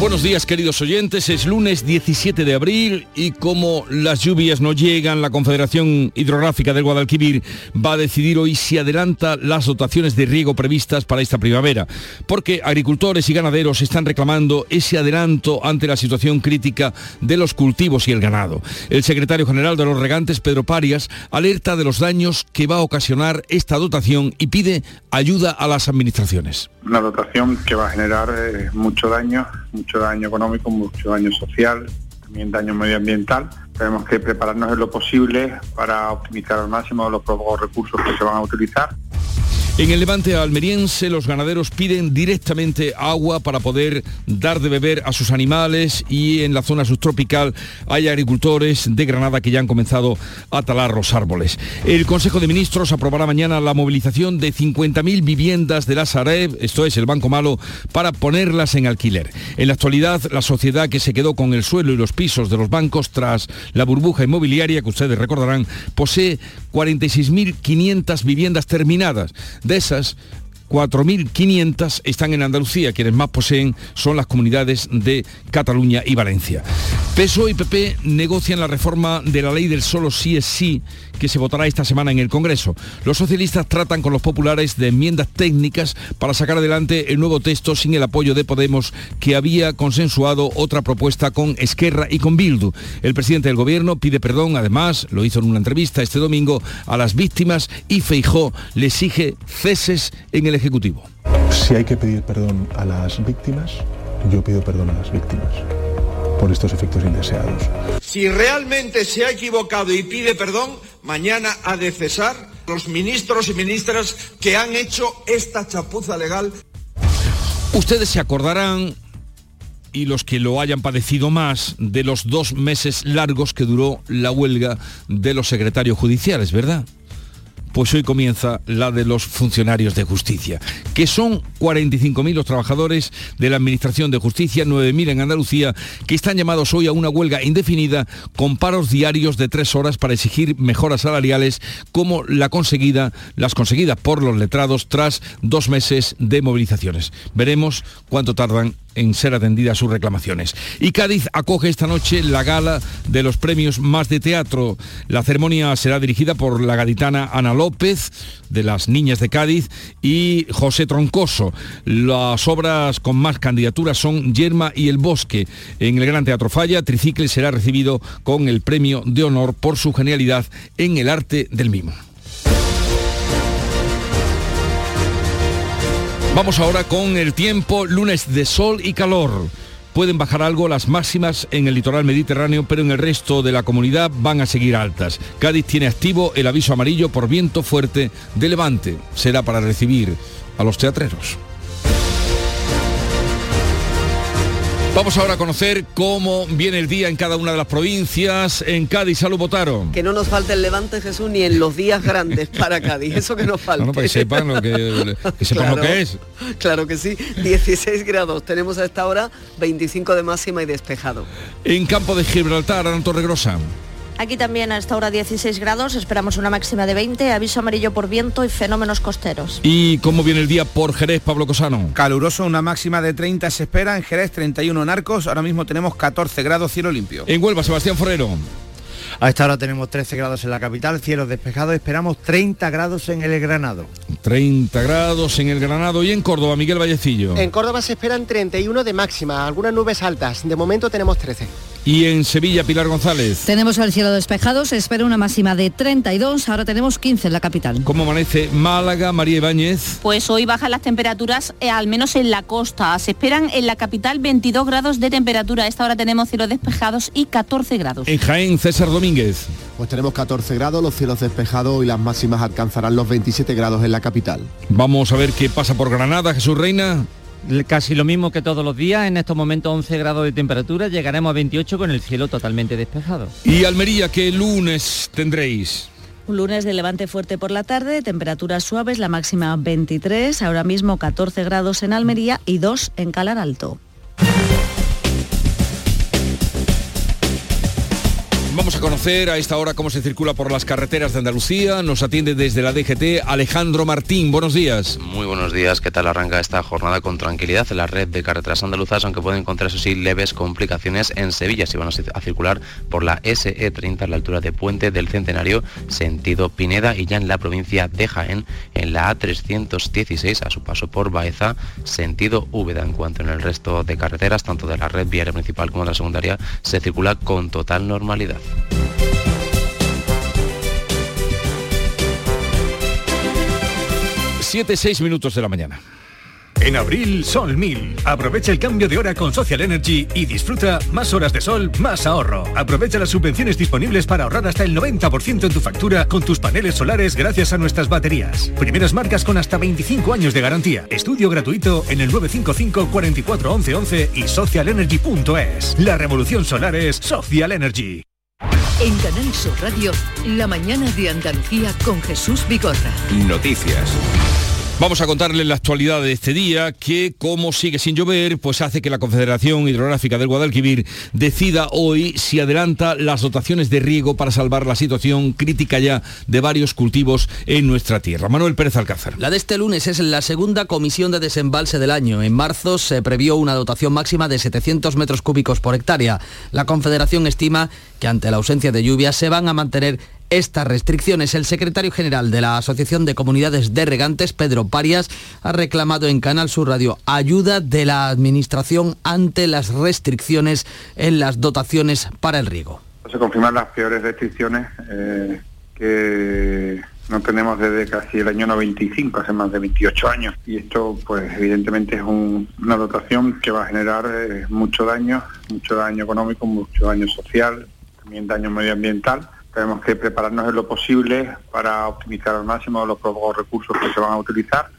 Buenos días queridos oyentes, es lunes 17 de abril y como las lluvias no llegan, la Confederación Hidrográfica del Guadalquivir va a decidir hoy si adelanta las dotaciones de riego previstas para esta primavera, porque agricultores y ganaderos están reclamando ese adelanto ante la situación crítica de los cultivos y el ganado. El secretario general de los regantes, Pedro Parias, alerta de los daños que va a ocasionar esta dotación y pide ayuda a las administraciones. Una dotación que va a generar eh, mucho daño, mucho daño económico, mucho daño social, también daño medioambiental. Tenemos que prepararnos en lo posible para optimizar al máximo los pocos recursos que se van a utilizar en el levante almeriense los ganaderos piden directamente agua para poder dar de beber a sus animales y en la zona subtropical hay agricultores de Granada que ya han comenzado a talar los árboles. El Consejo de Ministros aprobará mañana la movilización de 50.000 viviendas de la Sareb, esto es el Banco Malo, para ponerlas en alquiler. En la actualidad, la sociedad que se quedó con el suelo y los pisos de los bancos tras la burbuja inmobiliaria, que ustedes recordarán, posee 46.500 viviendas terminadas de esas, 4.500 están en Andalucía, quienes más poseen son las comunidades de Cataluña y Valencia. PSOE y PP negocian la reforma de la ley del solo sí es sí que se votará esta semana en el Congreso. Los socialistas tratan con los populares de enmiendas técnicas para sacar adelante el nuevo texto sin el apoyo de Podemos que había consensuado otra propuesta con Esquerra y con Bildu. El presidente del gobierno pide perdón, además, lo hizo en una entrevista este domingo, a las víctimas y Feijó le exige ceses en el Ejecutivo. Si hay que pedir perdón a las víctimas, yo pido perdón a las víctimas por estos efectos indeseados. Si realmente se ha equivocado y pide perdón, mañana ha de cesar los ministros y ministras que han hecho esta chapuza legal. Ustedes se acordarán y los que lo hayan padecido más de los dos meses largos que duró la huelga de los secretarios judiciales, ¿verdad? Pues hoy comienza la de los funcionarios de justicia, que son 45.000 los trabajadores de la Administración de Justicia, 9.000 en Andalucía, que están llamados hoy a una huelga indefinida con paros diarios de tres horas para exigir mejoras salariales como la conseguida, las conseguidas por los letrados tras dos meses de movilizaciones. Veremos cuánto tardan en ser atendidas sus reclamaciones. Y Cádiz acoge esta noche la gala de los premios más de teatro. La ceremonia será dirigida por la gaditana Ana López, de las Niñas de Cádiz, y José Troncoso. Las obras con más candidaturas son Yerma y El Bosque. En el Gran Teatro Falla, Tricicle será recibido con el premio de honor por su genialidad en el arte del mimo. Vamos ahora con el tiempo, lunes de sol y calor. Pueden bajar algo las máximas en el litoral mediterráneo, pero en el resto de la comunidad van a seguir altas. Cádiz tiene activo el aviso amarillo por viento fuerte de levante. Será para recibir a los teatreros. Vamos ahora a conocer cómo viene el día en cada una de las provincias. En Cádiz, salud votaron. Que no nos falte el levante, Jesús, ni en los días grandes para Cádiz. Eso que nos falta. No, para que sepan lo que, sepan lo que es. Claro que sí. 16 grados. Tenemos a esta hora 25 de máxima y despejado. En campo de Gibraltar, Ana Torregrosa. Aquí también a esta hora 16 grados, esperamos una máxima de 20, aviso amarillo por viento y fenómenos costeros. ¿Y cómo viene el día por Jerez, Pablo Cosano? Caluroso, una máxima de 30 se espera, en Jerez 31 en Arcos, ahora mismo tenemos 14 grados, cielo limpio. En Huelva, Sebastián Forero. A esta hora tenemos 13 grados en la capital, cielos despejados, esperamos 30 grados en el Granado. 30 grados en el Granado y en Córdoba, Miguel Vallecillo. En Córdoba se esperan 31 de máxima, algunas nubes altas, de momento tenemos 13. Y en Sevilla, Pilar González. Tenemos el cielo despejado, se espera una máxima de 32, ahora tenemos 15 en la capital. ¿Cómo amanece Málaga, María Ibáñez? Pues hoy bajan las temperaturas, eh, al menos en la costa. Se esperan en la capital 22 grados de temperatura. A esta hora tenemos cielos despejados y 14 grados. En Jaén, César Domínguez. Pues tenemos 14 grados, los cielos despejados y las máximas alcanzarán los 27 grados en la capital. Vamos a ver qué pasa por Granada, Jesús Reina. Casi lo mismo que todos los días, en estos momentos 11 grados de temperatura, llegaremos a 28 con el cielo totalmente despejado. ¿Y Almería qué lunes tendréis? Un lunes de levante fuerte por la tarde, temperaturas suaves, la máxima 23, ahora mismo 14 grados en Almería y 2 en Calar Alto. Vamos a conocer a esta hora cómo se circula por las carreteras de Andalucía. Nos atiende desde la DGT Alejandro Martín. Buenos días. Muy buenos días. ¿Qué tal arranca esta jornada con tranquilidad en la red de carreteras andaluzas, aunque pueden encontrarse así leves complicaciones en Sevilla si van a circular por la SE30 a la altura de Puente del Centenario, sentido Pineda y ya en la provincia de Jaén, en la A316 a su paso por Baeza, sentido Úbeda. En cuanto en el resto de carreteras, tanto de la red viaria principal como de la secundaria, se circula con total normalidad. Siete, seis minutos de la mañana. En abril, Sol 1000. Aprovecha el cambio de hora con Social Energy y disfruta más horas de sol, más ahorro. Aprovecha las subvenciones disponibles para ahorrar hasta el 90% en tu factura con tus paneles solares gracias a nuestras baterías. Primeras marcas con hasta 25 años de garantía. Estudio gratuito en el 955 44 11 11 y socialenergy.es. La revolución solar es Social Energy. En Canal Sur Radio, la mañana de Andalucía con Jesús Bigorra. Noticias. Vamos a contarles la actualidad de este día, que como sigue sin llover, pues hace que la Confederación Hidrográfica del Guadalquivir decida hoy si adelanta las dotaciones de riego para salvar la situación crítica ya de varios cultivos en nuestra tierra. Manuel Pérez Alcázar. La de este lunes es la segunda comisión de desembalse del año. En marzo se previó una dotación máxima de 700 metros cúbicos por hectárea. La Confederación estima que ante la ausencia de lluvias se van a mantener estas restricciones. El secretario general de la Asociación de Comunidades de Regantes, Pedro Parias, ha reclamado en Canal Sur Radio ayuda de la Administración ante las restricciones en las dotaciones para el riego. Se confirman las peores restricciones eh, que no tenemos desde casi el año 95, hace más de 28 años. Y esto, pues evidentemente es una dotación que va a generar eh, mucho daño, mucho daño económico, mucho daño social, también daño medioambiental tenemos que prepararnos en lo posible para optimizar al máximo los recursos que se van a utilizar.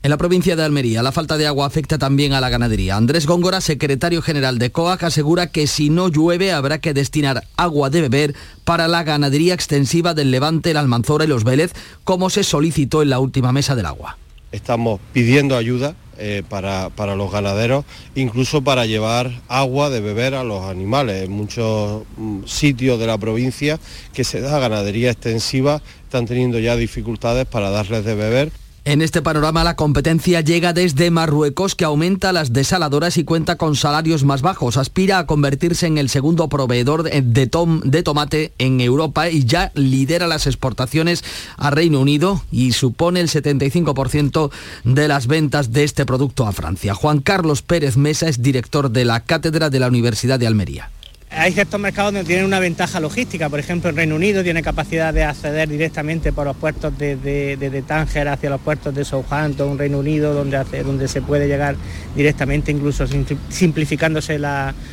En la provincia de Almería, la falta de agua afecta también a la ganadería. Andrés Góngora, secretario general de COAC, asegura que si no llueve habrá que destinar agua de beber para la ganadería extensiva del Levante, el Almanzora y los Vélez, como se solicitó en la última mesa del agua. Estamos pidiendo ayuda eh, para, para, los ganaderos, incluso para llevar agua de beber a los animales. En muchos mm, sitios de la provincia que se da ganadería extensiva están teniendo ya dificultades para darles de beber en este panorama la competencia llega desde Marruecos que aumenta las desaladoras y cuenta con salarios más bajos. Aspira a convertirse en el segundo proveedor de, tom, de tomate en Europa y ya lidera las exportaciones a Reino Unido y supone el 75% de las ventas de este producto a Francia. Juan Carlos Pérez Mesa es director de la Cátedra de la Universidad de Almería. Hay ciertos mercados donde tienen una ventaja logística, por ejemplo en Reino Unido tiene capacidad de acceder directamente por los puertos de, de, Tánger hacia los puertos de Southampton, Reino Unido, donde, donde se puede llegar directamente, incluso simplificándose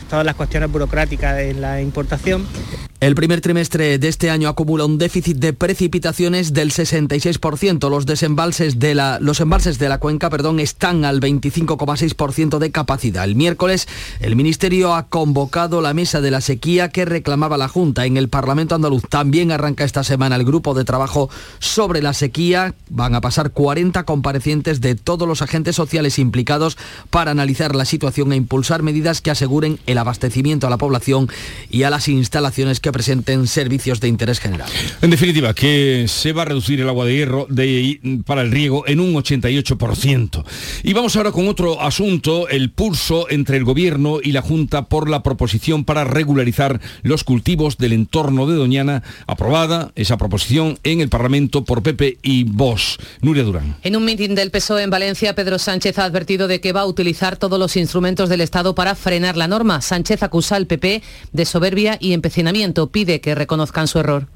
todas las cuestiones burocráticas en la importación. El primer trimestre de este año acumula un déficit de precipitaciones del 66%. Los desembalses de la, los embalses de la cuenca perdón, están al 25,6% de capacidad. El miércoles el Ministerio ha convocado la mesa de la sequía que reclamaba la Junta. En el Parlamento andaluz también arranca esta semana el grupo de trabajo sobre la sequía. Van a pasar 40 comparecientes de todos los agentes sociales implicados para analizar la situación e impulsar medidas que aseguren el abastecimiento a la población y a las instalaciones que presenten servicios de interés general. En definitiva, que se va a reducir el agua de hierro para el riego en un 88%. Y vamos ahora con otro asunto, el pulso entre el Gobierno y la Junta por la proposición para regularizar los cultivos del entorno de Doñana, aprobada esa proposición en el Parlamento por Pepe y Vos. Nuria Durán. En un mitin del PSOE en Valencia, Pedro Sánchez ha advertido de que va a utilizar todos los instrumentos del Estado para frenar la norma. Sánchez acusa al PP de soberbia y empecinamiento pide que reconozcan su error.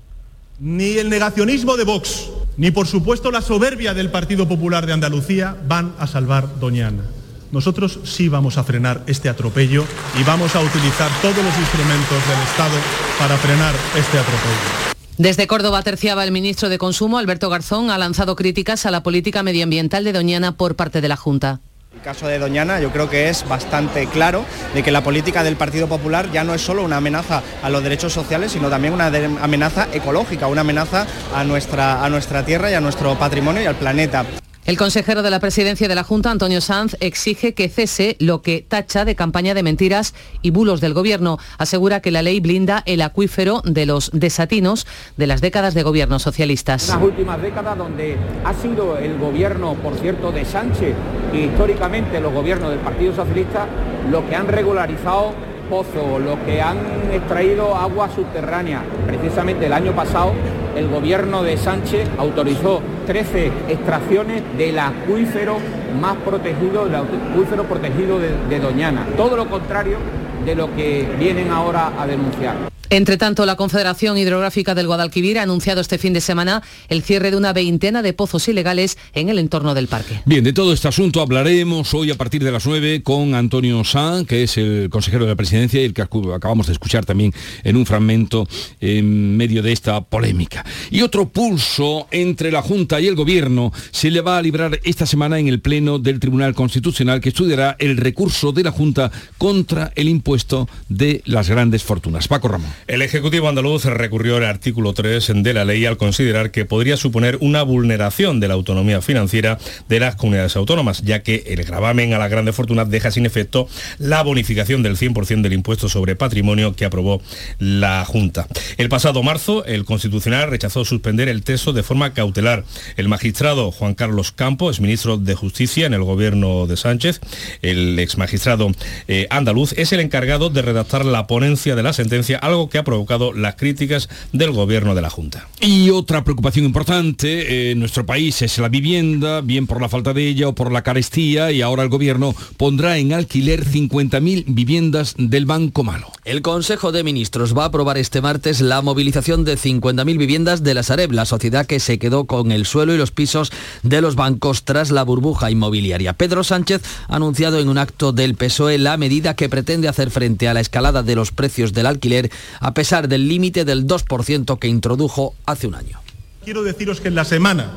Ni el negacionismo de Vox, ni por supuesto la soberbia del Partido Popular de Andalucía van a salvar Doñana. Nosotros sí vamos a frenar este atropello y vamos a utilizar todos los instrumentos del Estado para frenar este atropello. Desde Córdoba terciaba el ministro de Consumo, Alberto Garzón, ha lanzado críticas a la política medioambiental de Doñana por parte de la Junta. Caso de Doñana yo creo que es bastante claro de que la política del Partido Popular ya no es solo una amenaza a los derechos sociales, sino también una amenaza ecológica, una amenaza a nuestra, a nuestra tierra y a nuestro patrimonio y al planeta. El consejero de la presidencia de la Junta, Antonio Sanz, exige que cese lo que tacha de campaña de mentiras y bulos del gobierno. Asegura que la ley blinda el acuífero de los desatinos de las décadas de gobiernos socialistas. Las últimas décadas donde ha sido el gobierno, por cierto, de Sánchez y históricamente los gobiernos del Partido Socialista los que han regularizado pozos, los que han extraído agua subterránea. Precisamente el año pasado el gobierno de Sánchez autorizó 13 extracciones del acuífero más protegido, del acuífero protegido de, de Doñana. Todo lo contrario de lo que vienen ahora a denunciar. Entre tanto, la Confederación Hidrográfica del Guadalquivir ha anunciado este fin de semana el cierre de una veintena de pozos ilegales en el entorno del parque. Bien, de todo este asunto hablaremos hoy a partir de las 9 con Antonio San, que es el consejero de la presidencia y el que acabamos de escuchar también en un fragmento en medio de esta polémica. Y otro pulso entre la Junta y el Gobierno se le va a librar esta semana en el Pleno del Tribunal Constitucional que estudiará el recurso de la Junta contra el impuesto de las grandes fortunas. Paco Ramón. El Ejecutivo andaluz recurrió al artículo 3 de la ley al considerar que podría suponer una vulneración de la autonomía financiera de las comunidades autónomas, ya que el gravamen a las grandes fortunas deja sin efecto la bonificación del 100% del impuesto sobre patrimonio que aprobó la Junta. El pasado marzo, el Constitucional rechazó suspender el texto de forma cautelar. El magistrado Juan Carlos Campo es ministro de Justicia en el gobierno de Sánchez. El ex magistrado eh, andaluz es el encargado de redactar la ponencia de la sentencia, algo que ha provocado las críticas del gobierno de la Junta. Y otra preocupación importante en nuestro país es la vivienda, bien por la falta de ella o por la carestía, y ahora el gobierno pondrá en alquiler 50.000 viviendas del Banco Malo. El Consejo de Ministros va a aprobar este martes la movilización de 50.000 viviendas de la Sareb, la sociedad que se quedó con el suelo y los pisos de los bancos tras la burbuja inmobiliaria. Pedro Sánchez ha anunciado en un acto del PSOE la medida que pretende hacer frente a la escalada de los precios del alquiler a pesar del límite del 2% que introdujo hace un año. Quiero deciros que en la semana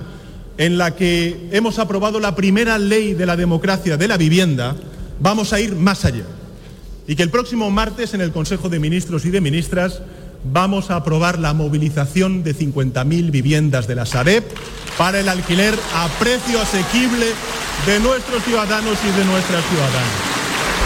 en la que hemos aprobado la primera ley de la democracia de la vivienda, vamos a ir más allá. Y que el próximo martes en el Consejo de Ministros y de Ministras vamos a aprobar la movilización de 50.000 viviendas de la Sareb para el alquiler a precio asequible de nuestros ciudadanos y de nuestras ciudadanas.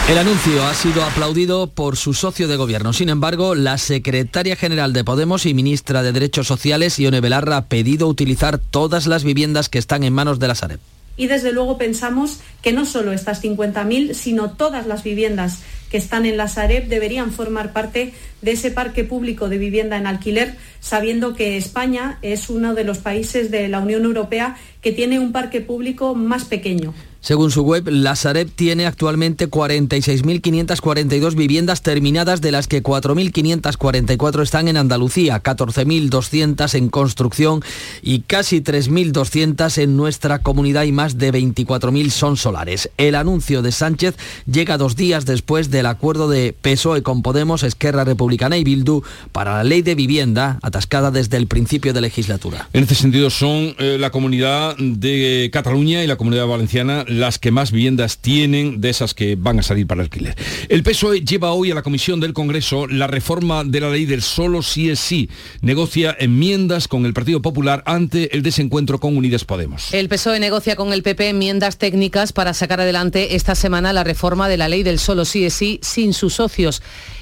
El anuncio ha sido aplaudido por su socio de gobierno. Sin embargo, la secretaria general de Podemos y ministra de Derechos Sociales, Ione Belarra, ha pedido utilizar todas las viviendas que están en manos de la Sareb. Y desde luego pensamos que no solo estas 50.000, sino todas las viviendas que están en la Sareb deberían formar parte de ese parque público de vivienda en alquiler, sabiendo que España es uno de los países de la Unión Europea que tiene un parque público más pequeño. Según su web, la Sareb tiene actualmente 46.542 viviendas terminadas, de las que 4.544 están en Andalucía, 14.200 en construcción y casi 3.200 en nuestra comunidad y más de 24.000 son solares. El anuncio de Sánchez llega dos días después del acuerdo de PSOE con Podemos, Esquerra Republicana y Bildu para la ley de vivienda atascada desde el principio de legislatura. En este sentido son eh, la comunidad de Cataluña y la comunidad valenciana las que más viviendas tienen de esas que van a salir para alquiler. El PSOE lleva hoy a la Comisión del Congreso la reforma de la ley del solo sí es sí. Negocia enmiendas con el Partido Popular ante el desencuentro con Unidas Podemos. El PSOE negocia con el PP enmiendas técnicas para sacar adelante esta semana la reforma de la ley del solo sí es sí sin sus socios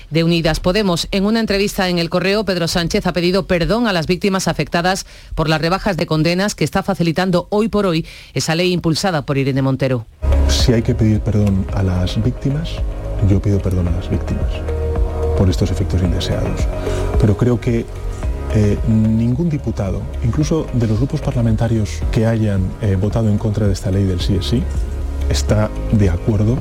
de Unidas Podemos. En una entrevista en el correo, Pedro Sánchez ha pedido perdón a las víctimas afectadas por las rebajas de condenas que está facilitando hoy por hoy esa ley impulsada por Irene Montero. Si hay que pedir perdón a las víctimas, yo pido perdón a las víctimas por estos efectos indeseados. Pero creo que eh, ningún diputado, incluso de los grupos parlamentarios que hayan eh, votado en contra de esta ley del sí es sí, está de acuerdo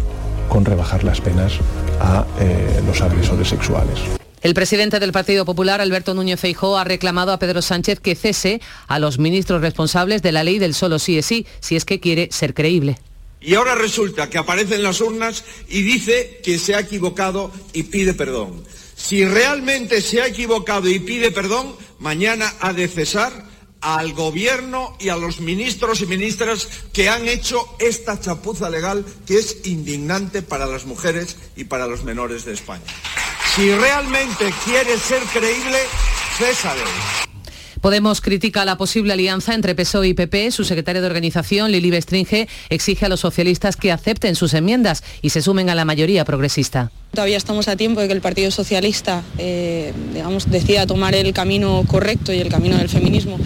con rebajar las penas a eh, los agresores sexuales. El presidente del Partido Popular, Alberto Núñez Feijóo, ha reclamado a Pedro Sánchez que cese a los ministros responsables de la ley del solo sí es sí, si es que quiere ser creíble. Y ahora resulta que aparece en las urnas y dice que se ha equivocado y pide perdón. Si realmente se ha equivocado y pide perdón, mañana ha de cesar al gobierno y a los ministros y ministras que han hecho esta chapuza legal que es indignante para las mujeres y para los menores de España. Si realmente quiere ser creíble, césale. Podemos critica la posible alianza entre PSOE y PP. Su secretario de organización, Lili Bestringe, exige a los socialistas que acepten sus enmiendas y se sumen a la mayoría progresista. Todavía estamos a tiempo de que el Partido Socialista eh, digamos, decida tomar el camino correcto y el camino del feminismo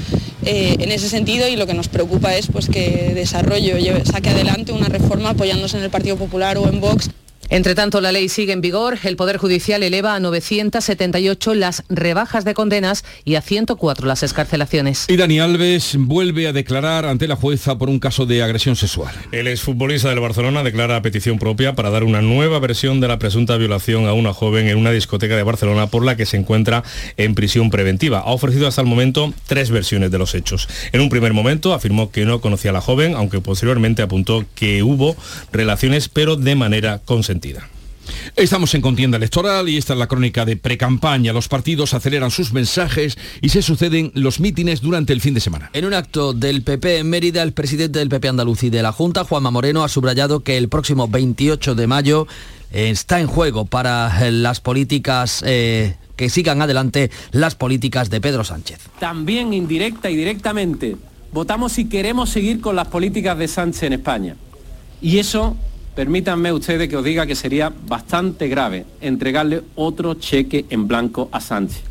eh, en ese sentido y lo que nos preocupa es pues, que desarrollo, saque adelante una reforma apoyándose en el Partido Popular o en Vox. Entre tanto, la ley sigue en vigor. El Poder Judicial eleva a 978 las rebajas de condenas y a 104 las escarcelaciones. Y Dani Alves vuelve a declarar ante la jueza por un caso de agresión sexual. El exfutbolista del Barcelona declara a petición propia para dar una nueva versión de la presunta violación a una joven en una discoteca de Barcelona por la que se encuentra en prisión preventiva. Ha ofrecido hasta el momento tres versiones de los hechos. En un primer momento afirmó que no conocía a la joven, aunque posteriormente apuntó que hubo relaciones pero de manera Estamos en contienda electoral y esta es la crónica de precampaña. Los partidos aceleran sus mensajes y se suceden los mítines durante el fin de semana. En un acto del PP en Mérida, el presidente del PP andaluz y de la Junta, Juanma Moreno, ha subrayado que el próximo 28 de mayo está en juego para las políticas eh, que sigan adelante las políticas de Pedro Sánchez. También indirecta y directamente votamos si queremos seguir con las políticas de Sánchez en España. Y eso permítanme ustedes que os diga que sería bastante grave entregarle otro cheque en blanco a Sánchez.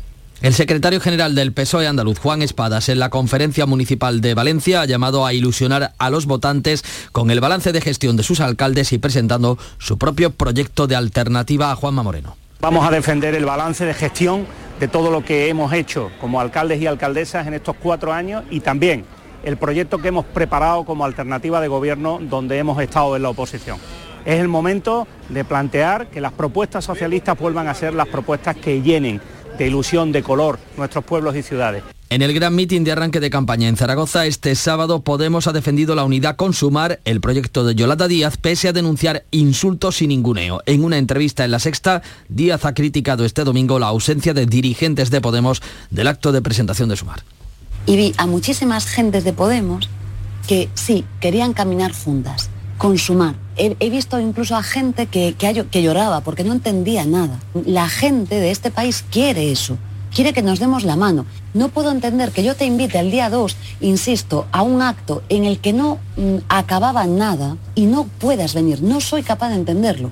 El secretario general del PSOE andaluz, Juan Espadas, en la conferencia municipal de Valencia ha llamado a ilusionar a los votantes con el balance de gestión de sus alcaldes y presentando su propio proyecto de alternativa a Juanma Moreno. Vamos a defender el balance de gestión de todo lo que hemos hecho como alcaldes y alcaldesas en estos cuatro años y también el proyecto que hemos preparado como alternativa de gobierno donde hemos estado en la oposición. Es el momento de plantear que las propuestas socialistas vuelvan a ser las propuestas que llenen de ilusión, de color nuestros pueblos y ciudades. En el gran mitin de arranque de campaña en Zaragoza, este sábado Podemos ha defendido la unidad con Sumar, el proyecto de Yolanda Díaz, pese a denunciar insultos y ninguneo. En una entrevista en La Sexta, Díaz ha criticado este domingo la ausencia de dirigentes de Podemos del acto de presentación de Sumar y vi a muchísimas gentes de Podemos que sí, querían caminar juntas, consumar. He, he visto incluso a gente que, que, lloraba porque no entendía nada. La gente de este país quiere eso, quiere que nos demos la mano. No puedo entender que yo te invite el día 2, insisto, a un acto en el que no mm, acababa nada y no puedas venir. No soy capaz de entenderlo.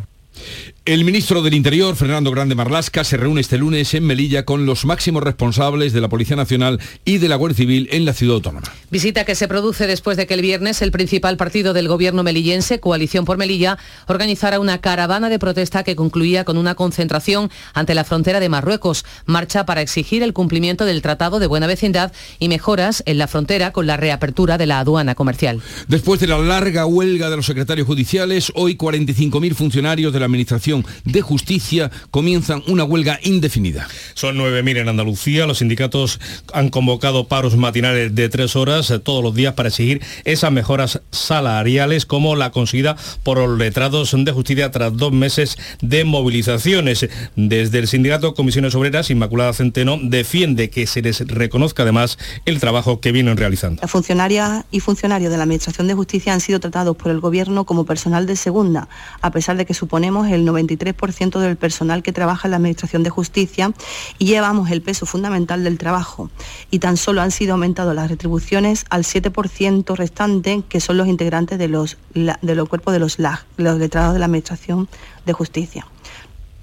El ministro del Interior, Fernando Grande Marlasca, se reúne este lunes en Melilla con los máximos responsables de la Policía Nacional y de la Guardia Civil en la ciudad autónoma. Visita que se produce después de que el viernes el principal partido del gobierno melillense, Coalición por Melilla, organizara una caravana de protesta que concluía con una concentración ante la frontera de Marruecos, marcha para exigir el cumplimiento del Tratado de Buena Vecindad y mejoras en la frontera con la reapertura de la aduana comercial. Después de la larga huelga de los secretarios judiciales, hoy 45.000 funcionarios de la Administración de Justicia comienzan una huelga indefinida. Son 9.000 en Andalucía. Los sindicatos han convocado paros matinales de tres horas eh, todos los días para exigir esas mejoras salariales como la conseguida por los letrados de justicia tras dos meses de movilizaciones. Desde el sindicato Comisiones Obreras, Inmaculada Centeno defiende que se les reconozca además el trabajo que vienen realizando. Las funcionarias y funcionarios de la Administración de Justicia han sido tratados por el Gobierno como personal de segunda, a pesar de que suponemos el 93% del personal que trabaja en la Administración de Justicia y llevamos el peso fundamental del trabajo. Y tan solo han sido aumentadas las retribuciones al 7% restante, que son los integrantes de los, de los cuerpos de los LAG, los letrados de la Administración de Justicia.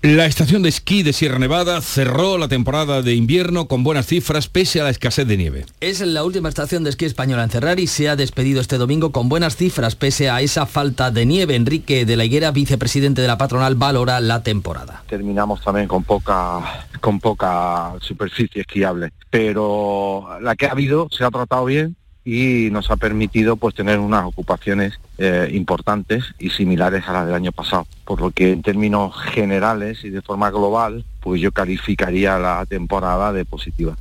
La estación de esquí de Sierra Nevada cerró la temporada de invierno con buenas cifras pese a la escasez de nieve. Es la última estación de esquí española en cerrar y se ha despedido este domingo con buenas cifras pese a esa falta de nieve. Enrique de la Higuera, vicepresidente de la patronal, valora la temporada. Terminamos también con poca, con poca superficie esquiable, pero la que ha habido se ha tratado bien y nos ha permitido pues tener unas ocupaciones eh, importantes y similares a las del año pasado. Por lo que en términos generales y de forma global, pues yo calificaría la temporada de positiva.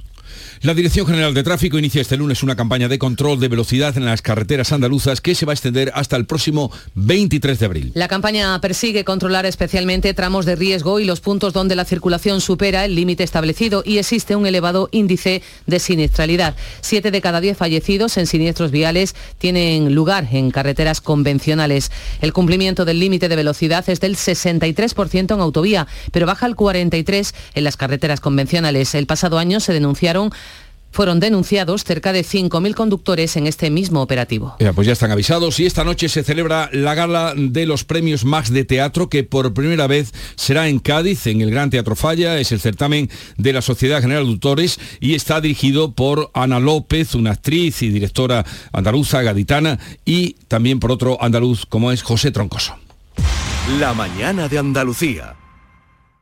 La Dirección General de Tráfico inicia este lunes una campaña de control de velocidad en las carreteras andaluzas que se va a extender hasta el próximo 23 de abril. La campaña persigue controlar especialmente tramos de riesgo y los puntos donde la circulación supera el límite establecido y existe un elevado índice de siniestralidad. Siete de cada diez fallecidos en siniestros viales tienen lugar en carreteras convencionales. El cumplimiento del límite de velocidad es del 63% en autovía, pero baja al 43% en las carreteras convencionales. El pasado año se denunciaron fueron denunciados cerca de 5.000 conductores en este mismo operativo. Ya, pues ya están avisados y esta noche se celebra la gala de los premios Max de Teatro que por primera vez será en Cádiz, en el Gran Teatro Falla. Es el certamen de la Sociedad General de Autores y está dirigido por Ana López, una actriz y directora andaluza, gaditana, y también por otro andaluz como es José Troncoso. La mañana de Andalucía.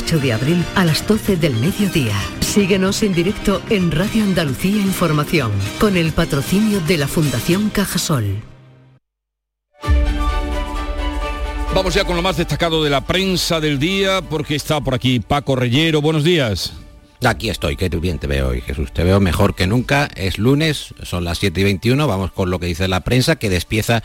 de abril a las 12 del mediodía. Síguenos en directo en Radio Andalucía Información, con el patrocinio de la Fundación Cajasol. Vamos ya con lo más destacado de la prensa del día, porque está por aquí Paco Reyero. Buenos días. Aquí estoy, que bien te veo hoy, Jesús. Te veo mejor que nunca. Es lunes, son las 7 y 21. Vamos con lo que dice la prensa, que despieza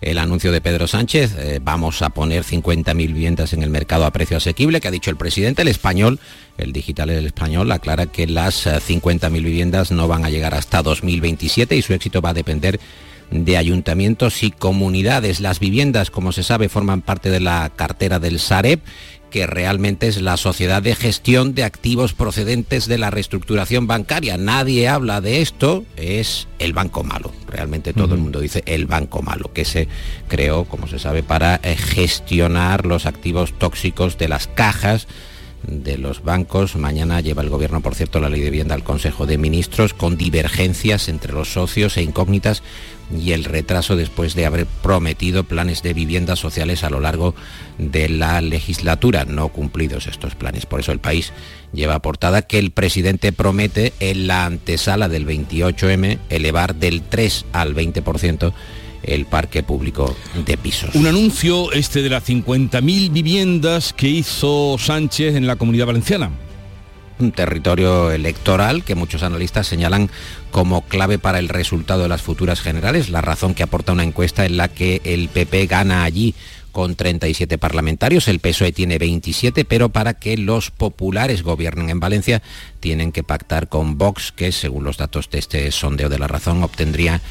el anuncio de Pedro Sánchez. Eh, vamos a poner 50.000 viviendas en el mercado a precio asequible, que ha dicho el presidente. El español, el digital el español, aclara que las 50.000 eh, viviendas no van a llegar hasta 2027 y su éxito va a depender de ayuntamientos y comunidades. Las viviendas, como se sabe, forman parte de la cartera del Sareb que realmente es la sociedad de gestión de activos procedentes de la reestructuración bancaria. Nadie habla de esto, es el banco malo. Realmente todo el mundo dice el banco malo, que se creó, como se sabe, para eh, gestionar los activos tóxicos de las cajas de los bancos. Mañana lleva el Gobierno, por cierto, la ley de vivienda al Consejo de Ministros con divergencias entre los socios e incógnitas y el retraso después de haber prometido planes de viviendas sociales a lo largo de la legislatura. No cumplidos estos planes. Por eso el país lleva portada que el presidente promete en la antesala del 28M elevar del 3 al 20% el parque público de pisos. Un anuncio este de las 50.000 viviendas que hizo Sánchez en la comunidad valenciana un territorio electoral que muchos analistas señalan como clave para el resultado de las futuras generales, la razón que aporta una encuesta en la que el PP gana allí con 37 parlamentarios, el PSOE tiene 27, pero para que los populares gobiernen en Valencia tienen que pactar con Vox, que según los datos de este sondeo de la razón obtendría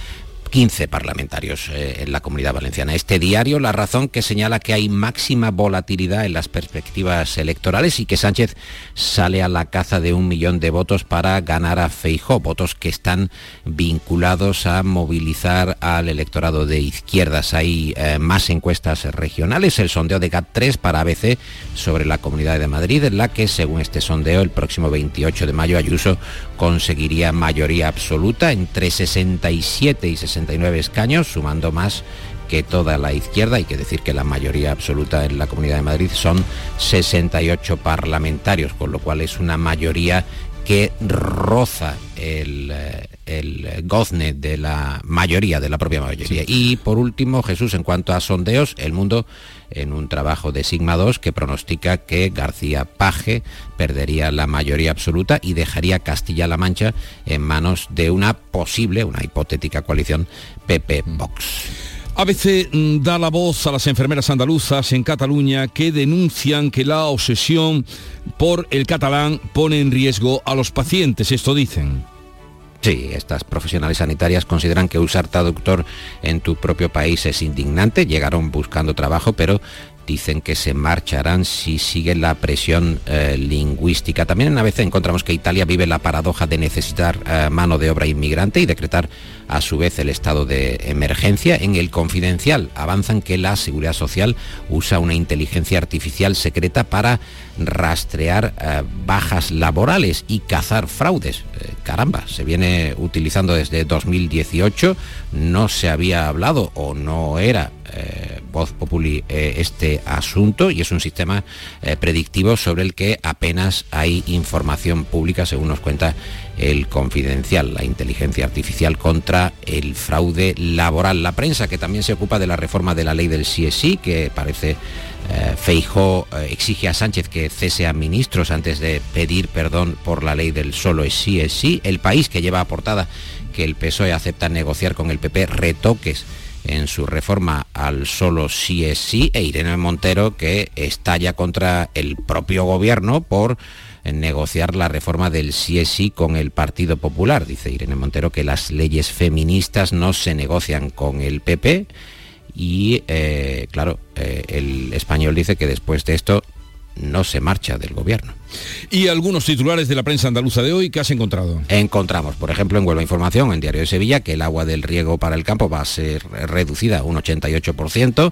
15 parlamentarios eh, en la comunidad valenciana. Este diario, La Razón, que señala que hay máxima volatilidad en las perspectivas electorales y que Sánchez sale a la caza de un millón de votos para ganar a Feijó, votos que están vinculados a movilizar al electorado de izquierdas. Hay eh, más encuestas regionales, el sondeo de GAT3 para ABC sobre la Comunidad de Madrid, en la que, según este sondeo, el próximo 28 de mayo Ayuso conseguiría mayoría absoluta entre 67 y 60 escaños, sumando más que toda la izquierda. Hay que decir que la mayoría absoluta en la Comunidad de Madrid son 68 parlamentarios, con lo cual es una mayoría que roza el, eh, el gozne de la mayoría, de la propia mayoría. Y por último, Jesús, en cuanto a sondeos, el mundo en un trabajo de Sigma 2 que pronostica que García Paje perdería la mayoría absoluta y dejaría Castilla-La Mancha en manos de una posible, una hipotética coalición PP-Vox. ABC mm, da la voz a las enfermeras andaluzas en Cataluña que denuncian que la obsesión por el catalán pone en riesgo a los pacientes. Esto dicen. Sí, estas profesionales sanitarias consideran que usar traductor en tu propio país es indignante. Llegaron buscando trabajo, pero dicen que se marcharán si sigue la presión eh, lingüística. También a veces encontramos que Italia vive la paradoja de necesitar eh, mano de obra inmigrante y decretar a su vez el estado de emergencia. En el confidencial avanzan que la Seguridad Social usa una inteligencia artificial secreta para rastrear eh, bajas laborales y cazar fraudes. caramba, se viene utilizando desde 2018, no se había hablado o no era voz populi este asunto y es un sistema eh, predictivo sobre el que apenas hay información pública, según nos cuenta el confidencial, la inteligencia artificial contra el fraude laboral. La prensa que también se ocupa de la reforma de la ley del CSI, que parece eh, Feijó eh, exige a Sánchez que cese a ministros antes de pedir perdón por la ley del solo es sí. El país que lleva a portada que el PSOE acepta negociar con el PP retoques en su reforma al solo sí es sí e Irene Montero que estalla contra el propio gobierno por negociar la reforma del sí es sí con el Partido Popular. Dice Irene Montero que las leyes feministas no se negocian con el PP y, eh, claro, eh, el español dice que después de esto no se marcha del gobierno. ¿Y algunos titulares de la prensa andaluza de hoy que has encontrado? Encontramos, por ejemplo, en Huelva Información, en Diario de Sevilla, que el agua del riego para el campo va a ser reducida un 88%.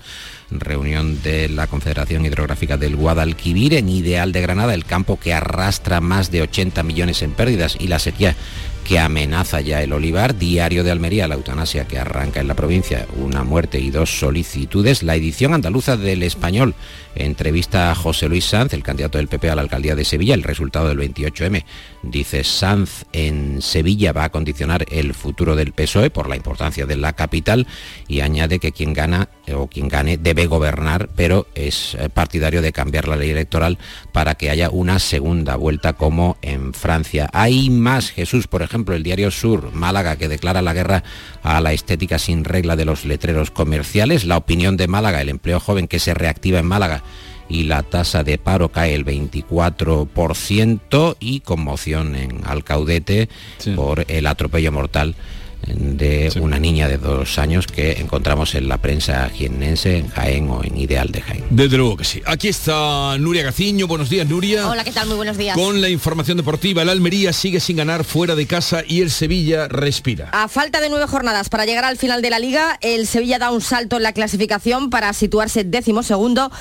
Reunión de la Confederación Hidrográfica del Guadalquivir, en Ideal de Granada, el campo que arrastra más de 80 millones en pérdidas y la sequía que amenaza ya el olivar, Diario de Almería, la eutanasia que arranca en la provincia, una muerte y dos solicitudes, la edición andaluza del español, entrevista a José Luis Sanz, el candidato del PP a la alcaldía de Sevilla, el resultado del 28M. Dice Sanz en Sevilla va a condicionar el futuro del PSOE por la importancia de la capital y añade que quien gana o quien gane debe gobernar, pero es eh, partidario de cambiar la ley electoral para que haya una segunda vuelta como en Francia. Hay más, Jesús, por ejemplo, el diario Sur, Málaga, que declara la guerra a la estética sin regla de los letreros comerciales, la opinión de Málaga, el empleo joven que se reactiva en Málaga y la tasa de paro cae el 24% y conmoción en Alcaudete por el atropello mortal de una niña de dos años que encontramos en la prensa jiennense, en Jaén o en Ideal de Jaén. Desde luego que sí. Aquí está Nuria Gaciño. Buenos días, Nuria. Hola, ¿qué tal? Muy buenos días. Con la información deportiva, el Almería sigue sin ganar fuera de casa y el Sevilla respira. A falta de nueve jornadas para llegar al final de la liga, el Sevilla da un salto en la clasificación para situarse décimo segundo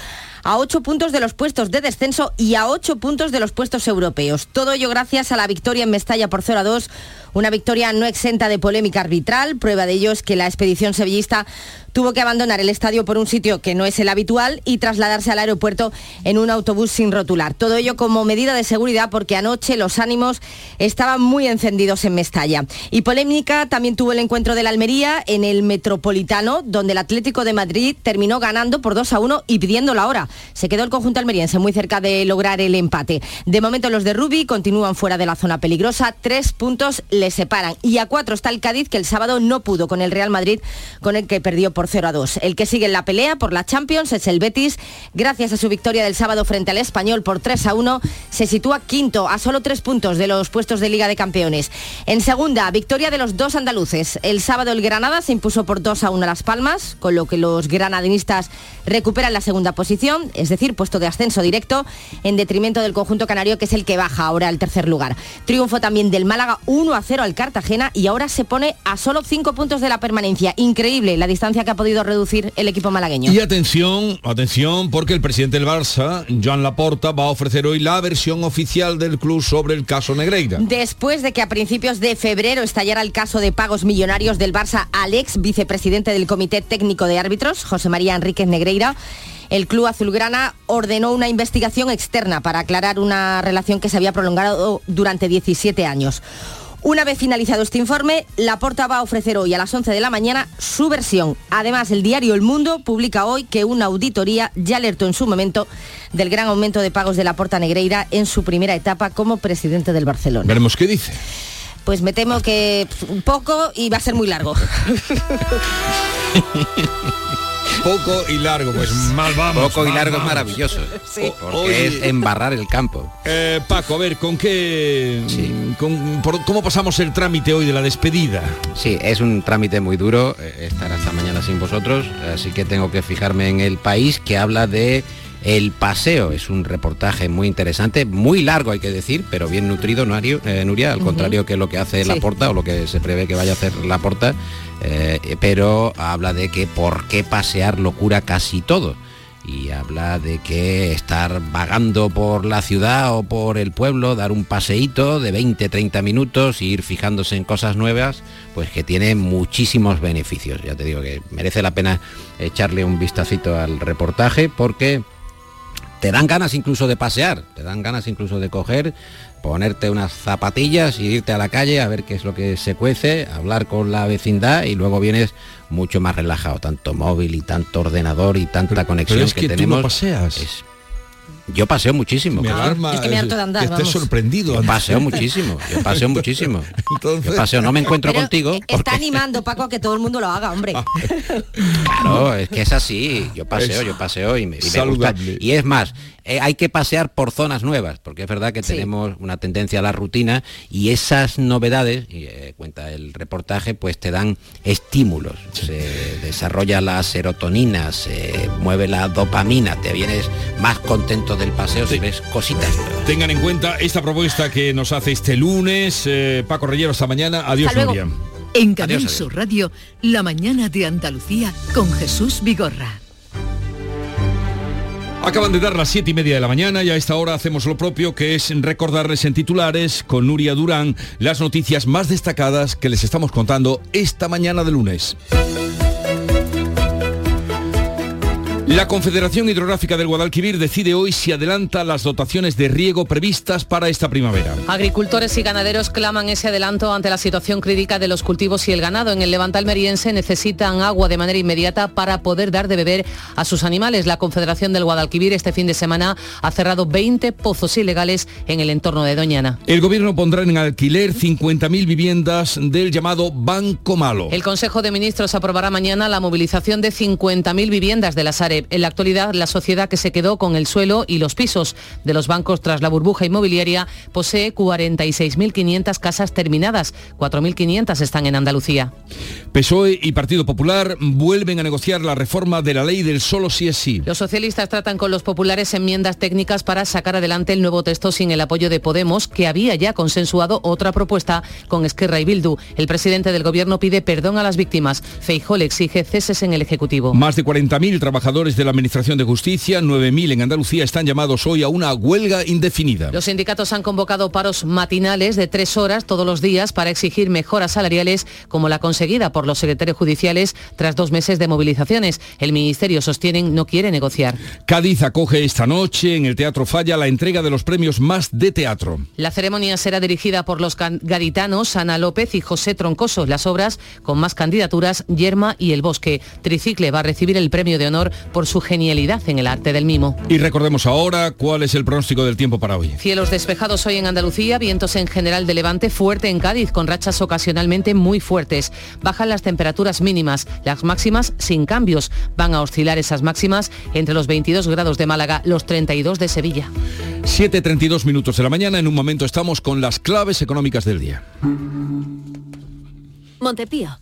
a ocho puntos de los puestos de descenso y a ocho puntos de los puestos europeos. Todo ello gracias a la victoria en Mestalla por 0 a 2 una victoria no exenta de polémica arbitral. Prueba de ello es que la expedición sevillista tuvo que abandonar el estadio por un sitio que no es el habitual y trasladarse al aeropuerto en un autobús sin rotular. Todo ello como medida de seguridad porque anoche los ánimos estaban muy encendidos en Mestalla. Y polémica también tuvo el encuentro de la Almería en el Metropolitano, donde el Atlético de Madrid terminó ganando por 2 a 1 y pidiendo la hora. Se quedó el conjunto almeriense muy cerca de lograr el empate. De momento los de Rubi continúan fuera de la zona peligrosa. Tres puntos les separan. Y a cuatro está el Cádiz, que el sábado no pudo con el Real Madrid, con el que perdió por 0 a 2. El que sigue en la pelea por la Champions es el Betis. Gracias a su victoria del sábado frente al Español por 3 a 1, se sitúa quinto a solo tres puntos de los puestos de Liga de Campeones. En segunda, victoria de los dos andaluces. El sábado el Granada se impuso por 2 a 1 a Las Palmas, con lo que los granadinistas recuperan la segunda posición, es decir, puesto de ascenso directo, en detrimento del conjunto canario, que es el que baja ahora al tercer lugar. Triunfo también del Málaga 1 a 0 al Cartagena y ahora se pone a solo 5 puntos de la permanencia. Increíble la distancia que ha podido reducir el equipo malagueño. Y atención, atención, porque el presidente del Barça, Joan Laporta, va a ofrecer hoy la versión oficial del club sobre el caso Negreira. Después de que a principios de febrero estallara el caso de pagos millonarios del Barça al ex vicepresidente del Comité Técnico de Árbitros, José María Enríquez Negreira, el club azulgrana ordenó una investigación externa para aclarar una relación que se había prolongado durante 17 años. Una vez finalizado este informe, la Porta va a ofrecer hoy a las 11 de la mañana su versión. Además, el diario El Mundo publica hoy que una auditoría ya alertó en su momento del gran aumento de pagos de la Porta Negreira en su primera etapa como presidente del Barcelona. Veremos qué dice. Pues me temo que un poco y va a ser muy largo. Poco y largo, pues mal vamos. Poco y largo es maravilloso. Sí. Porque es embarrar el campo. Eh, Paco, a ver, ¿con qué... con- por- ¿Cómo pasamos el trámite hoy de la despedida? Sí, es un trámite muy duro eh, estar hasta mañana sin vosotros, así que tengo que fijarme en el país que habla de el paseo. Es un reportaje muy interesante, muy largo hay que decir, pero bien nutrido, Nuario- eh, Nuria, al contrario que lo que hace Sí. la porta o lo que se prevé que vaya a hacer la porta, pero habla de que por qué pasear locura casi todo. Y habla de que estar vagando por la ciudad o por el pueblo, dar un paseíto de 20-30 minutos e ir fijándose en cosas nuevas, pues que tiene muchísimos beneficios. Ya te digo que merece la pena echarle un vistacito al reportaje porque te dan ganas incluso de pasear, te dan ganas incluso de coger, ponerte unas zapatillas y irte a la calle a ver qué es lo que se cuece, hablar con la vecindad y luego vienes mucho más relajado, tanto móvil y tanto ordenador y tanta conexión Pero es que, que, tú tenemos. no paseas. es- yo paseo muchísimo. Me claro. alarma Es que me harto de andar, que estés vamos. sorprendido. Yo paseo muchísimo, yo paseo muchísimo. Yo paseo, no me encuentro Pero contigo. Está animando, Paco, a que todo el mundo lo haga, hombre. Ah, Claro, es que es así. Yo paseo, Es yo paseo y me, y me gusta. saludable. Y es más, eh, hay que pasear por zonas nuevas, porque es verdad que Sí. tenemos una tendencia a la rutina y esas novedades, y eh, cuenta el reportaje, pues te dan estímulos. Se desarrolla la serotonina, se mueve la dopamina, te vienes más contento del paseo si ves cositas nuevas. Tengan en cuenta esta propuesta que nos hace este lunes. eh, Paco Reyero, hasta mañana. Adiós, Hasta luego. Nuria. En Canal Adiós, adiós. Sur Radio, La mañana de Andalucía con Jesús Vigorra. Acaban de dar las siete y media de la mañana y a esta hora hacemos lo propio, que es recordarles en titulares con Nuria Durán las noticias más destacadas que les estamos contando esta mañana de lunes. La Confederación Hidrográfica del Guadalquivir decide hoy si adelanta las dotaciones de riego previstas para esta primavera. Agricultores y ganaderos claman ese adelanto ante la situación crítica de los cultivos y el ganado. En el Levante almeriense necesitan agua de manera inmediata para poder dar de beber a sus animales. La Confederación del Guadalquivir este fin de semana ha cerrado 20 pozos ilegales en el entorno de Doñana. El gobierno pondrá en alquiler 50.000 viviendas del llamado Banco Malo. El Consejo de Ministros aprobará mañana la movilización de 50.000 viviendas de la En la actualidad, la sociedad que se quedó con el suelo y los pisos de los bancos tras la burbuja inmobiliaria posee 46.500 casas terminadas. 4.500 están en Andalucía. PSOE y Partido Popular vuelven a negociar la reforma de la ley del solo sí es sí. Los socialistas tratan con los populares enmiendas técnicas para sacar adelante el nuevo texto sin el apoyo de Podemos, que había ya consensuado otra propuesta con Esquerra y Bildu. El presidente del gobierno pide perdón a las víctimas. Feijó le exige ceses en el Ejecutivo. Más de 40.000 trabajadores de la Administración de Justicia, 9.000 en Andalucía, están llamados hoy a una huelga indefinida. Los sindicatos han convocado paros matinales de tres horas todos los días para exigir mejoras salariales como la conseguida por los secretarios judiciales tras dos meses de movilizaciones. El Ministerio sostienen no quiere negociar. Cádiz acoge esta noche en el Teatro Falla la entrega de los premios más de teatro. La ceremonia será dirigida por los gaditanos Ana López y José Troncoso. Las obras con más candidaturas, Yerma y El Bosque. Tricicle va a recibir el premio de honor por su genialidad en el arte del mimo. Y recordemos ahora cuál es el pronóstico del tiempo para hoy. Cielos despejados hoy en Andalucía, vientos en general de levante fuerte en Cádiz, con rachas ocasionalmente muy fuertes. Bajan las temperaturas mínimas, las máximas sin cambios. Van a oscilar esas máximas entre los 22 grados de Málaga, los 32 de Sevilla. 7.32 minutos de la mañana, en un momento estamos con las claves económicas del día. Montepío,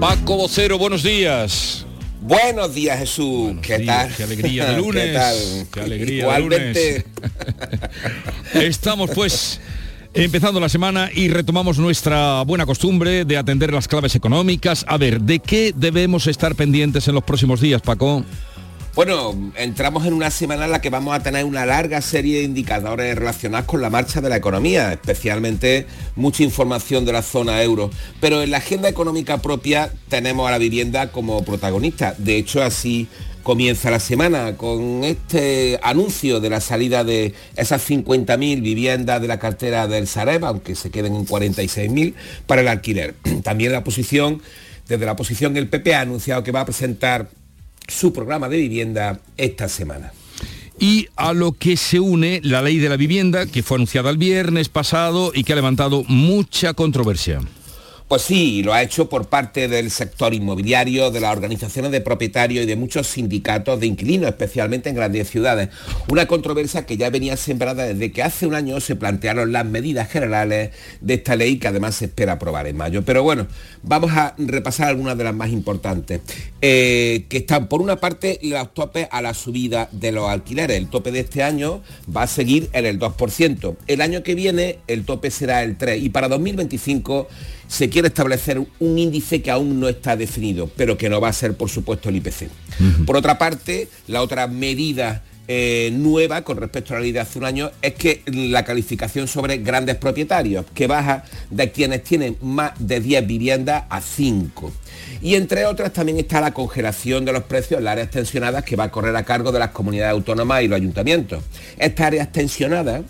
Paco Vocero, buenos días. Buenos días, Jesús. ¿Qué tal? Qué alegría de lunes. ¿Qué tal? Qué alegría Igualmente. de lunes. Estamos pues empezando la semana y retomamos nuestra buena costumbre de atender las claves económicas. A ver, ¿de qué debemos estar pendientes en los próximos días, Paco? Bueno, entramos en una semana en la que vamos a tener una larga serie de indicadores relacionados con la marcha de la economía, especialmente mucha información de la zona euro. Pero en la agenda económica propia tenemos a la vivienda como protagonista. De hecho, así comienza la semana con este anuncio de la salida de esas 50.000 viviendas de la cartera del Sareb, aunque se queden en 46.000 para el alquiler. También la posición, desde la posición el PP ha anunciado que va a presentar su programa de vivienda esta semana y a lo que se une la ley de la vivienda que fue anunciada el viernes pasado y que ha levantado mucha controversia. Pues sí, lo ha hecho por parte del sector inmobiliario, de las organizaciones de propietarios y de muchos sindicatos de inquilinos, especialmente en grandes ciudades. Una controversia que ya venía sembrada desde que hace un año se plantearon las medidas generales de esta ley que además se espera aprobar en mayo. Pero bueno, vamos a repasar algunas de las más importantes, eh, que están por una parte los topes a la subida de los alquileres. El tope de este año va a seguir en el 2%. El año que viene el tope será el 3% y para 2025 se quiere establecer un índice que aún no está definido, pero que no va a ser, por supuesto, el IPC. Por otra parte, la otra medida eh, nueva con respecto a la ley de hace un año es que la calificación sobre grandes propietarios, que baja de quienes tienen más de 10 viviendas a 5. Y entre otras también está la congelación de los precios en las áreas tensionadas que va a correr a cargo de las comunidades autónomas y los ayuntamientos. Estas áreas tensionadas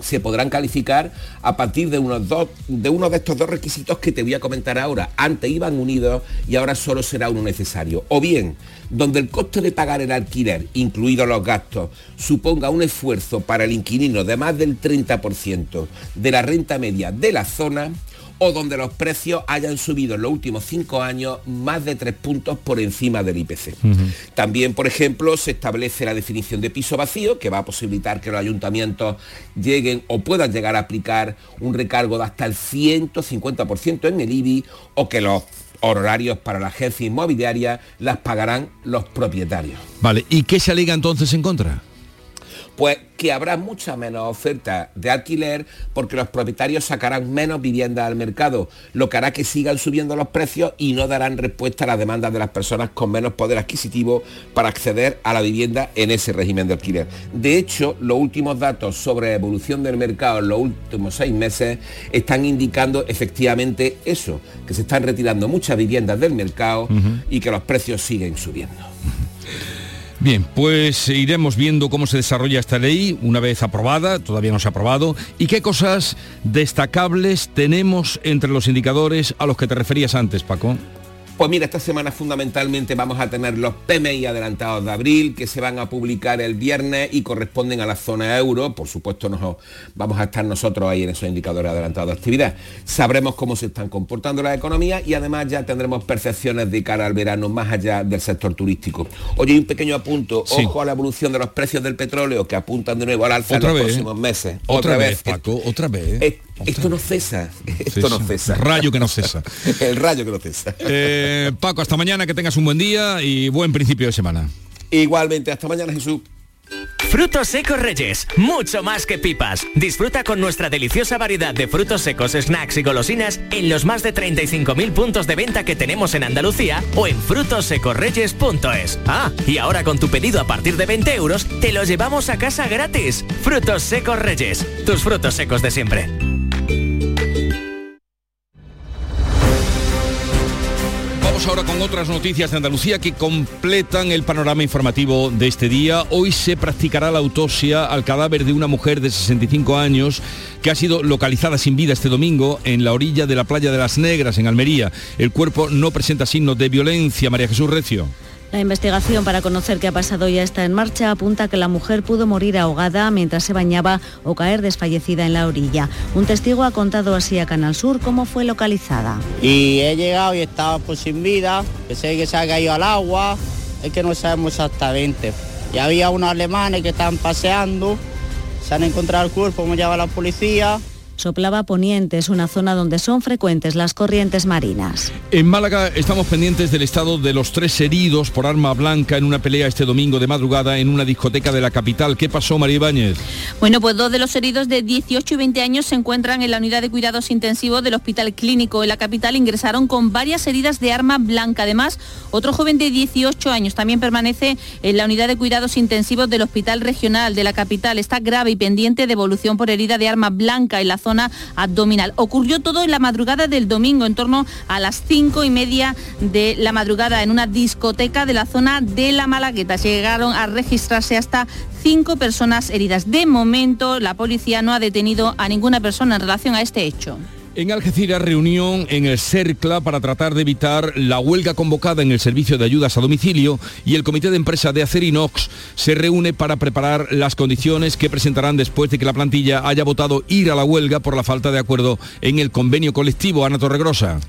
se podrán calificar a partir de, unos dos, de uno de estos dos requisitos que te voy a comentar ahora. Antes iban unidos y ahora solo será uno necesario. O bien, donde el coste de pagar el alquiler, incluidos los gastos, suponga un esfuerzo para el inquilino de más del 30% de la renta media de la zona, o donde los precios hayan subido en los últimos cinco años más de tres puntos por encima del IPC. También, por ejemplo, se establece la definición de piso vacío, que va a posibilitar que los ayuntamientos lleguen o puedan llegar a aplicar un recargo de hasta el 150% en el IBI o que los horarios para la agencia inmobiliaria las pagarán los propietarios. Vale, ¿y qué se alega entonces en contra? Pues que habrá mucha menos oferta de alquiler porque los propietarios sacarán menos viviendas al mercado, lo que hará que sigan subiendo los precios y no darán respuesta a las demandas de las personas con menos poder adquisitivo para acceder a la vivienda en ese régimen de alquiler. De hecho, los últimos datos sobre evolución del mercado en los últimos seis meses están indicando efectivamente eso, que se están retirando muchas viviendas del mercado y que los precios siguen subiendo. Bien, pues iremos viendo cómo se desarrolla esta ley una vez aprobada, todavía no se ha aprobado, y qué cosas destacables tenemos entre los indicadores a los que te referías antes, Paco. Pues mira, esta semana fundamentalmente vamos a tener los PMI adelantados de abril que se van a publicar el viernes y corresponden a la zona euro. Por supuesto, nos, vamos a estar nosotros ahí en esos indicadores adelantados de actividad. Sabremos cómo se están comportando las economías y además ya tendremos percepciones de cara al verano más allá del sector turístico. Oye, un pequeño apunto. Ojo a la evolución de los precios del petróleo que apuntan de nuevo al alza en los próximos meses. Otra, vez, Paco, otra vez. Esto no cesa, esto no cesa. Rayo que no cesa. el rayo que no cesa. Eh, Paco, hasta mañana, que tengas un buen día y buen principio de semana. Igualmente, hasta mañana Jesús. Frutos secos Reyes, mucho más que pipas. Disfruta con nuestra deliciosa variedad de frutos secos, snacks y golosinas en los más de 35.000 puntos de venta que tenemos en Andalucía o en frutosecorreyes.es. Ah, y ahora con tu pedido a partir de 20 euros, te lo llevamos a casa gratis. Frutos secos Reyes, tus frutos secos de siempre. Vamos ahora con otras noticias de Andalucía que completan el panorama informativo de este día. Hoy se practicará la autopsia al cadáver de una mujer de 65 años que ha sido localizada sin vida este domingo en la orilla de la playa de las Negras, en Almería. El cuerpo no presenta signos de violencia. María Jesús Recio. La investigación para conocer qué ha pasado ya está en marcha. Apunta que la mujer pudo morir ahogada mientras se bañaba o caer desfallecida en la orilla. Un testigo ha contado así a Canal Sur cómo fue localizada. Y he llegado y estaba pues sin vida, que sé que se ha caído al agua, es que no sabemos exactamente. Y había unos alemanes que estaban paseando, se han encontrado el cuerpo, hemos llevado la policía soplaba poniente, es una zona donde son frecuentes las corrientes marinas. En Málaga estamos pendientes del estado de los tres heridos por arma blanca en una pelea este domingo de madrugada en una discoteca de la capital. ¿Qué pasó, María Ibáñez? Bueno, pues dos de los heridos de 18 y 20 años se encuentran en la unidad de cuidados intensivos del Hospital Clínico en la capital. Ingresaron con varias heridas de arma blanca. Además, otro joven de 18 años también permanece en la unidad de cuidados intensivos del Hospital Regional de la capital. Está grave y pendiente de evolución por herida de arma blanca en la zona abdominal. Ocurrió todo en la madrugada del domingo, en torno a las cinco y media de la madrugada, en una discoteca de la zona de la Malagueta. Llegaron a registrarse hasta cinco personas heridas. De momento, la policía no ha detenido a ninguna persona en relación a este hecho. En Algeciras, reunión en el CERCLA para tratar de evitar la huelga convocada en el servicio de ayudas a domicilio y el comité de empresa de Acerinox se reúne para preparar las condiciones que presentarán después de que la plantilla haya votado ir a la huelga por la falta de acuerdo en el convenio colectivo. Ana Torregrosa.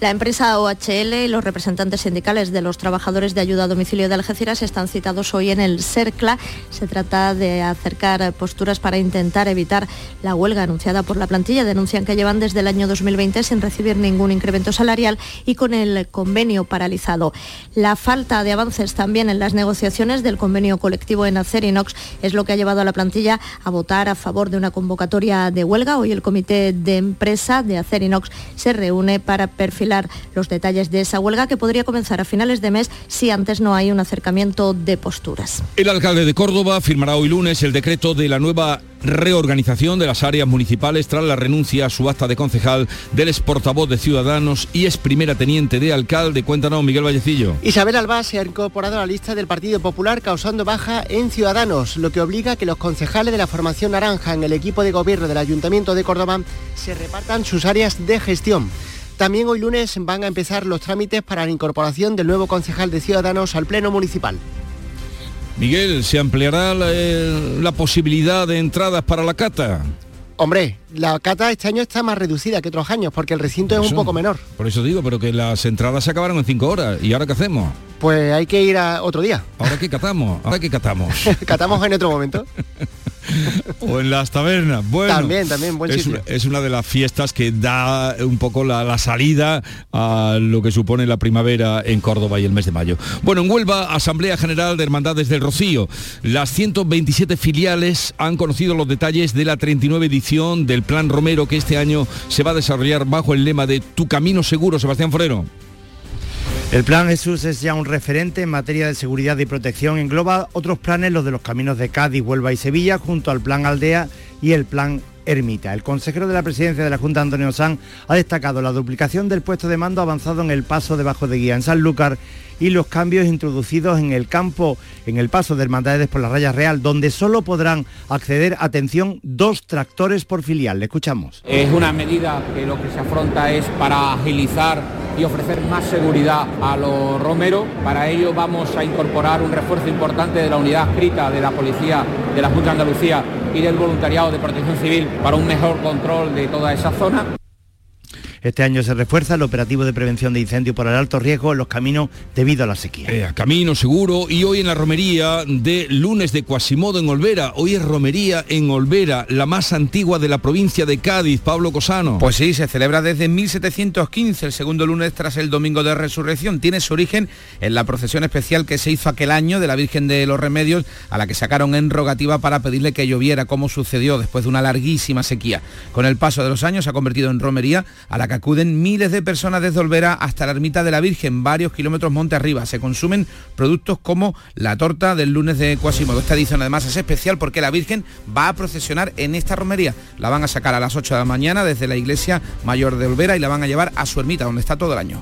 La empresa OHL y los representantes sindicales de los trabajadores de ayuda a domicilio de Algeciras están citados hoy en el CERCLA. Se trata de acercar posturas para intentar evitar la huelga anunciada por la plantilla. Denuncian que llevan desde el año 2020 sin recibir ningún incremento salarial y con el convenio paralizado. La falta de avances también en las negociaciones del convenio colectivo en Acerinox es lo que ha llevado a la plantilla a votar a favor de una convocatoria de huelga. Hoy el comité de empresa de Acerinox se reúne para perfilar los detalles de esa huelga que podría comenzar a finales de mes si antes no hay un acercamiento de posturas. El alcalde de Córdoba firmará hoy lunes el decreto de la nueva reorganización de las áreas municipales tras la renuncia a su acta de concejal del ex portavoz de Ciudadanos y ex primera teniente de alcalde. Cuéntanos, Miguel Vallecillo. Isabel Alba se ha incorporado a la lista del Partido Popular causando baja en Ciudadanos, lo que obliga a que los concejales de la formación naranja en el equipo de gobierno del Ayuntamiento de Córdoba se repartan sus áreas de gestión. También hoy lunes van a empezar los trámites para la incorporación del nuevo concejal de Ciudadanos al Pleno Municipal. Miguel, ¿se ampliará la, eh, la posibilidad de entradas para la cata? Hombre, la cata este año está más reducida que otros años porque el recinto es un poco menor. Por eso digo, pero que las entradas se acabaron en cinco horas. ¿Y ahora qué hacemos? Pues hay que ir a otro día. ¿Ahora qué catamos? ¿Ahora qué catamos? Catamos en otro momento. o en las tabernas. Bueno, también, también, buen es, es una de las fiestas que da un poco la, la salida a lo que supone la primavera en Córdoba y el mes de mayo. Bueno, en Huelva, Asamblea General de Hermandades del Rocío. Las 127 filiales han conocido los detalles de la 39 edición del Plan Romero que este año se va a desarrollar bajo el lema de Tu Camino Seguro, Sebastián Forero. El Plan Jesús es ya un referente en materia de seguridad y protección. Engloba otros planes, los de los caminos de Cádiz, Huelva y Sevilla, junto al Plan Aldea y el Plan Ermita. El consejero de la presidencia de la Junta, Antonio San, ha destacado la duplicación del puesto de mando avanzado en el paso debajo de guía en Sanlúcar y los cambios introducidos en el campo, en el paso de Hermandades por la Raya Real, donde solo podrán acceder, atención, dos tractores por filial. Le escuchamos. Es una medida que lo que se afronta es para agilizar y ofrecer más seguridad a los romeros. Para ello vamos a incorporar un refuerzo importante de la unidad escrita de la Policía de la Junta de Andalucía y del voluntariado de protección civil para un mejor control de toda esa zona. Este año se refuerza el operativo de prevención de incendios por el alto riesgo en los caminos debido a la sequía. Eh, camino seguro y hoy en la romería de lunes de Quasimodo en Olvera. Hoy es romería en Olvera, la más antigua de la provincia de Cádiz. Pablo Cosano. Pues sí, se celebra desde 1715, el segundo lunes tras el Domingo de Resurrección. Tiene su origen en la procesión especial que se hizo aquel año de la Virgen de los Remedios, a la que sacaron en rogativa para pedirle que lloviera, como sucedió después de una larguísima sequía. Con el paso de los años se ha convertido en romería a la que acuden miles de personas desde Olvera hasta la ermita de la Virgen, varios kilómetros monte arriba. Se consumen productos como la torta del lunes de Cuasimodo. Esta edición además es especial porque la Virgen va a procesionar en esta romería. La van a sacar a las 8 de la mañana desde la iglesia mayor de Olvera y la van a llevar a su ermita, donde está todo el año.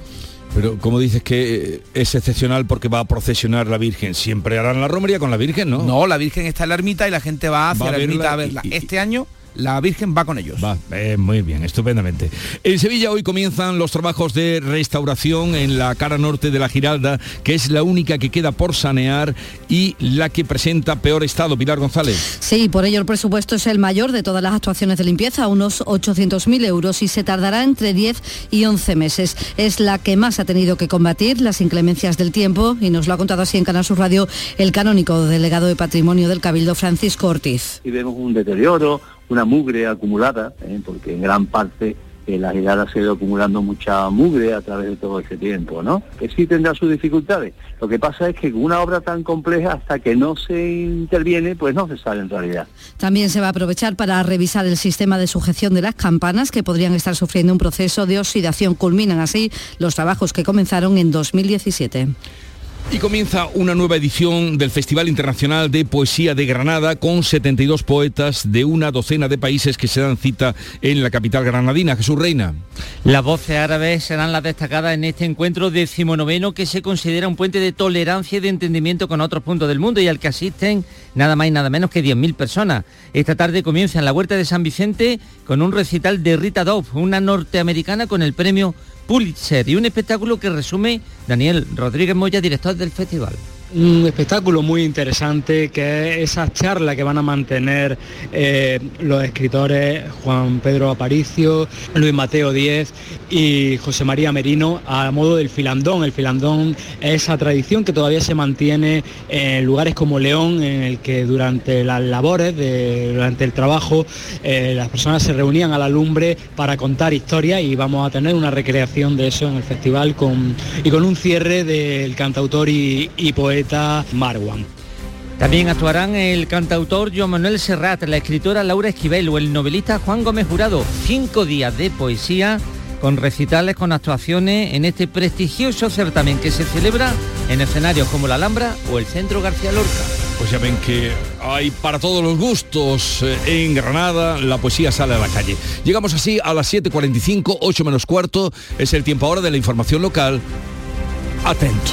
Pero como dices que es excepcional porque va a procesionar la Virgen, siempre harán la romería con la Virgen, ¿no? No, la Virgen está en la ermita y la gente va hacia Va la ermita a verla. y- y- Este año la Virgen va con ellos. Va, eh, muy bien, estupendamente. En Sevilla hoy comienzan los trabajos de restauración en la cara norte de la Giralda, que es la única que queda por sanear y la que presenta peor estado. Pilar González. Sí, por ello el presupuesto es el mayor de todas las actuaciones de limpieza, unos 800.000 euros y se tardará entre 10 y 11 meses. Es la que más ha tenido que combatir las inclemencias del tiempo y nos lo ha contado así en Canal Sur Radio el canónico delegado de Patrimonio del Cabildo Francisco Ortiz. y vemos un deterioro, una mugre acumulada, ¿eh? porque en gran parte que la helada se ha ido acumulando mucha mugre a través de todo ese tiempo, ¿no? Que sí tendrá sus dificultades. Lo que pasa es que una obra tan compleja, hasta que no se interviene, pues no se sabe en realidad. También se va a aprovechar para revisar el sistema de sujeción de las campanas, que podrían estar sufriendo un proceso de oxidación. Culminan así los trabajos que comenzaron en 2017. Y comienza una nueva edición del Festival Internacional de Poesía de Granada con 72 poetas de una docena de países que se dan cita en la capital granadina. Jesús Reina. Las voces árabes serán las destacadas en este encuentro decimonoveno que se considera un puente de tolerancia y de entendimiento con otros puntos del mundo y al que asisten nada más y nada menos que 10.000 personas. Esta tarde comienza en la Huerta de San Vicente con un recital de Rita Dove, una norteamericana con el premio Pulitzer y un espectáculo que resume Daniel Rodríguez Moya, director del festival un espectáculo muy interesante que es esa charla que van a mantener eh, los escritores Juan Pedro Aparicio, Luis Mateo Díez y José María Merino a modo del filandón. El filandón es esa tradición que todavía se mantiene en lugares como León, en el que durante las labores, durante el trabajo, eh, las personas se reunían a la lumbre para contar historias y vamos a tener una recreación de eso en el festival con, y con un cierre del cantautor y poeta Marwan. También actuarán el cantautor Joan Manuel Serrat, la escritora Laura Esquivel o el novelista Juan Gómez Jurado. Cinco días de poesía con recitales, con actuaciones en este prestigioso certamen que se celebra en escenarios como la Alhambra o el Centro García Lorca. Pues ya ven que hay para todos los gustos eh, en Granada, la poesía sale a la calle. Llegamos así a las 7.45, 8 menos cuarto, es el tiempo ahora de la información local. Atentos.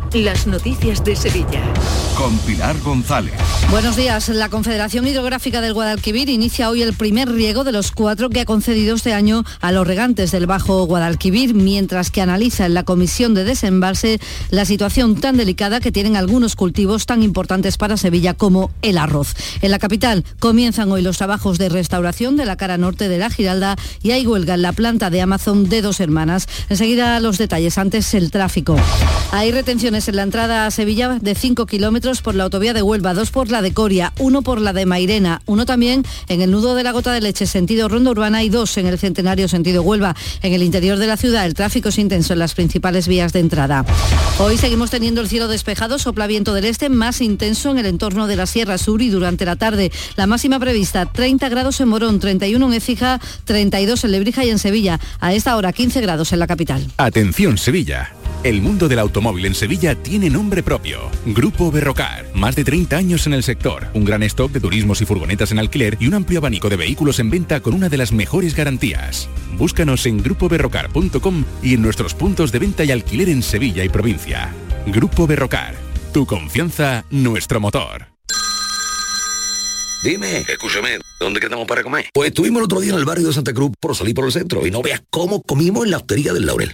Las noticias de Sevilla. Con Pilar González. Buenos días. La Confederación Hidrográfica del Guadalquivir inicia hoy el primer riego de los cuatro que ha concedido este año a los regantes del Bajo Guadalquivir, mientras que analiza en la Comisión de Desembalse la situación tan delicada que tienen algunos cultivos tan importantes para Sevilla como el arroz. En la capital comienzan hoy los trabajos de restauración de la cara norte de la Giralda y hay huelga en la planta de Amazon de dos hermanas. Enseguida los detalles, antes el tráfico. Hay retenciones en la entrada a Sevilla de 5 kilómetros por la autovía de Huelva, dos por la de Coria, uno por la de Mairena, uno también en el nudo de la Gota de Leche, sentido Ronda Urbana y dos en el Centenario, sentido Huelva. En el interior de la ciudad el tráfico es intenso en las principales vías de entrada. Hoy seguimos teniendo el cielo despejado, sopla viento del este más intenso en el entorno de la Sierra Sur y durante la tarde la máxima prevista 30 grados en Morón, 31 en Écija, 32 en Lebrija y en Sevilla. A esta hora 15 grados en la capital. Atención Sevilla. El mundo del automóvil en Sevilla tiene nombre propio. Grupo Berrocar. Más de 30 años en el sector. Un gran stock de turismos y furgonetas en alquiler y un amplio abanico de vehículos en venta con una de las mejores garantías. Búscanos en grupoberrocar.com y en nuestros puntos de venta y alquiler en Sevilla y provincia. Grupo Berrocar. Tu confianza, nuestro motor. Dime, escúchame, ¿dónde quedamos para comer? Pues estuvimos el otro día en el barrio de Santa Cruz por salir por el centro y no veas cómo comimos en la hostería del Laurel.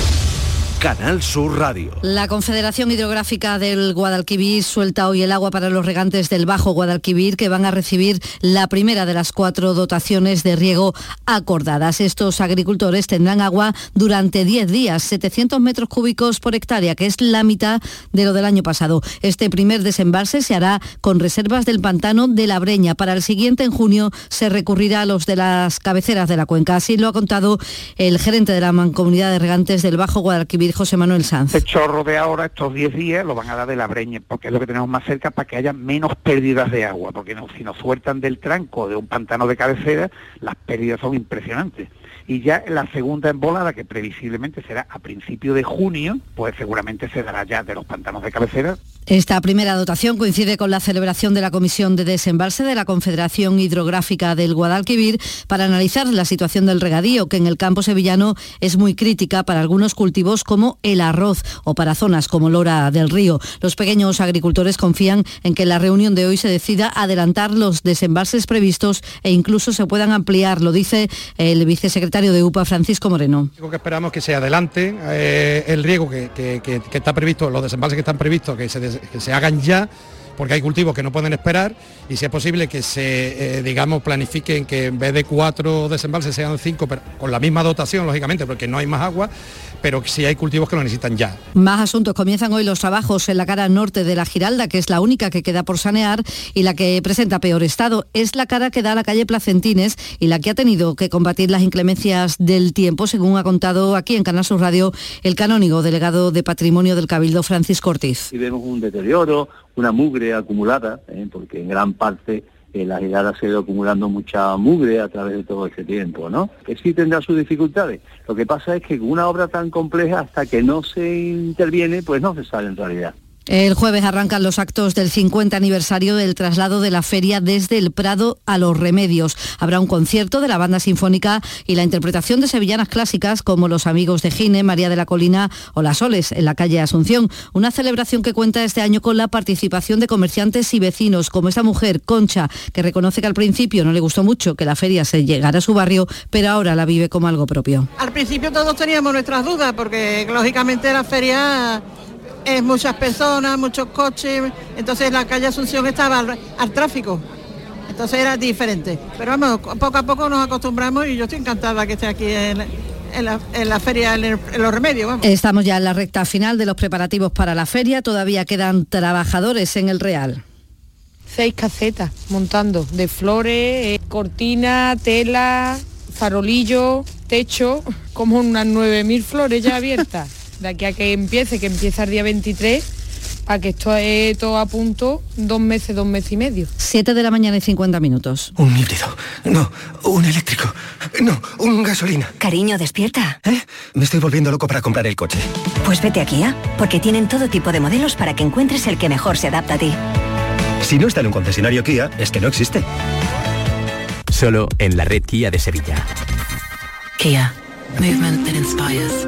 Canal Sur Radio. La Confederación Hidrográfica del Guadalquivir suelta hoy el agua para los regantes del Bajo Guadalquivir que van a recibir la primera de las cuatro dotaciones de riego acordadas. Estos agricultores tendrán agua durante 10 días, 700 metros cúbicos por hectárea, que es la mitad de lo del año pasado. Este primer desembalse se hará con reservas del pantano de la Breña. Para el siguiente, en junio, se recurrirá a los de las cabeceras de la cuenca. Así lo ha contado el gerente de la Mancomunidad de Regantes del Bajo Guadalquivir, José Manuel Sanz. Este chorro de ahora, estos 10 días, lo van a dar de la breña, porque es lo que tenemos más cerca para que haya menos pérdidas de agua, porque si nos sueltan del tranco de un pantano de cabecera, las pérdidas son impresionantes. Y ya la segunda embolada, que previsiblemente será a principio de junio, pues seguramente se dará ya de los pantanos de cabecera Esta primera dotación coincide con la celebración de la Comisión de Desembalse de la Confederación Hidrográfica del Guadalquivir para analizar la situación del regadío, que en el campo sevillano es muy crítica para algunos cultivos como el arroz o para zonas como Lora del Río. Los pequeños agricultores confían en que la reunión de hoy se decida adelantar los desembalses previstos e incluso se puedan ampliar, lo dice el vicesecretario de UPA, Francisco Moreno. Que esperamos que se adelante eh, el riego que, está previsto, los desembalses que están previstos, que se, que se hagan ya porque hay cultivos que no pueden esperar y si es posible que se, eh, digamos, planifiquen que en vez de cuatro desembalses sean cinco, pero con la misma dotación, lógicamente, porque no hay más agua, pero sí hay cultivos que lo necesitan ya. Más asuntos. Comienzan hoy los trabajos en la cara norte de la Giralda, que es la única que queda por sanear y la que presenta peor estado. Es la cara que da a la calle Placentines y la que ha tenido que combatir las inclemencias del tiempo, según ha contado aquí en Canal Sur Radio el canónigo delegado de Patrimonio del Cabildo, Francisco Ortiz. Y vemos un deterioro, una mugre acumulada, ¿eh? porque en gran parte eh, la girada se ha ido acumulando mucha mugre a través de todo ese tiempo, ¿no? Que sí tendrá sus dificultades. Lo que pasa es que una obra tan compleja, hasta que no se interviene, pues no se sabe en realidad. El jueves arrancan los actos del 50 aniversario del traslado de la feria desde el Prado a Los Remedios. Habrá un concierto de la banda sinfónica y la interpretación de sevillanas clásicas como Los Amigos de Gine, María de la Colina o Las Soles en la calle Asunción. Una celebración que cuenta este año con la participación de comerciantes y vecinos como esta mujer, Concha, que reconoce que al principio no le gustó mucho que la feria se llegara a su barrio, pero ahora la vive como algo propio. Al principio todos teníamos nuestras dudas porque lógicamente la feria es muchas personas, muchos coches, entonces la calle Asunción estaba al, al, tráfico. Entonces era diferente. Pero vamos, poco a poco nos acostumbramos y yo estoy encantada que esté aquí en, en, la, en la, feria, en, el, en, los remedios. Vamos. Estamos ya en la recta final de los preparativos para la feria. Todavía quedan trabajadores en el Real. Seis casetas montando de flores, eh, cortina, tela, farolillo, techo, como unas 9.000 flores ya abiertas de aquí a que empiece, que empieza el día 23, para que esto es todo a punto, dos meses, dos meses y medio. 7 de la mañana y 50 minutos. Un híbrido. No, un eléctrico. No, un gasolina. Cariño, despierta. ¿Eh? Me estoy volviendo loco para comprar el coche. Pues vete a Kia, porque tienen todo tipo de modelos para que encuentres el que mejor se adapta a ti. Si no está en un concesionario Kia, es que no existe. Solo en la red Kia de Sevilla. Kia. Movement that inspires.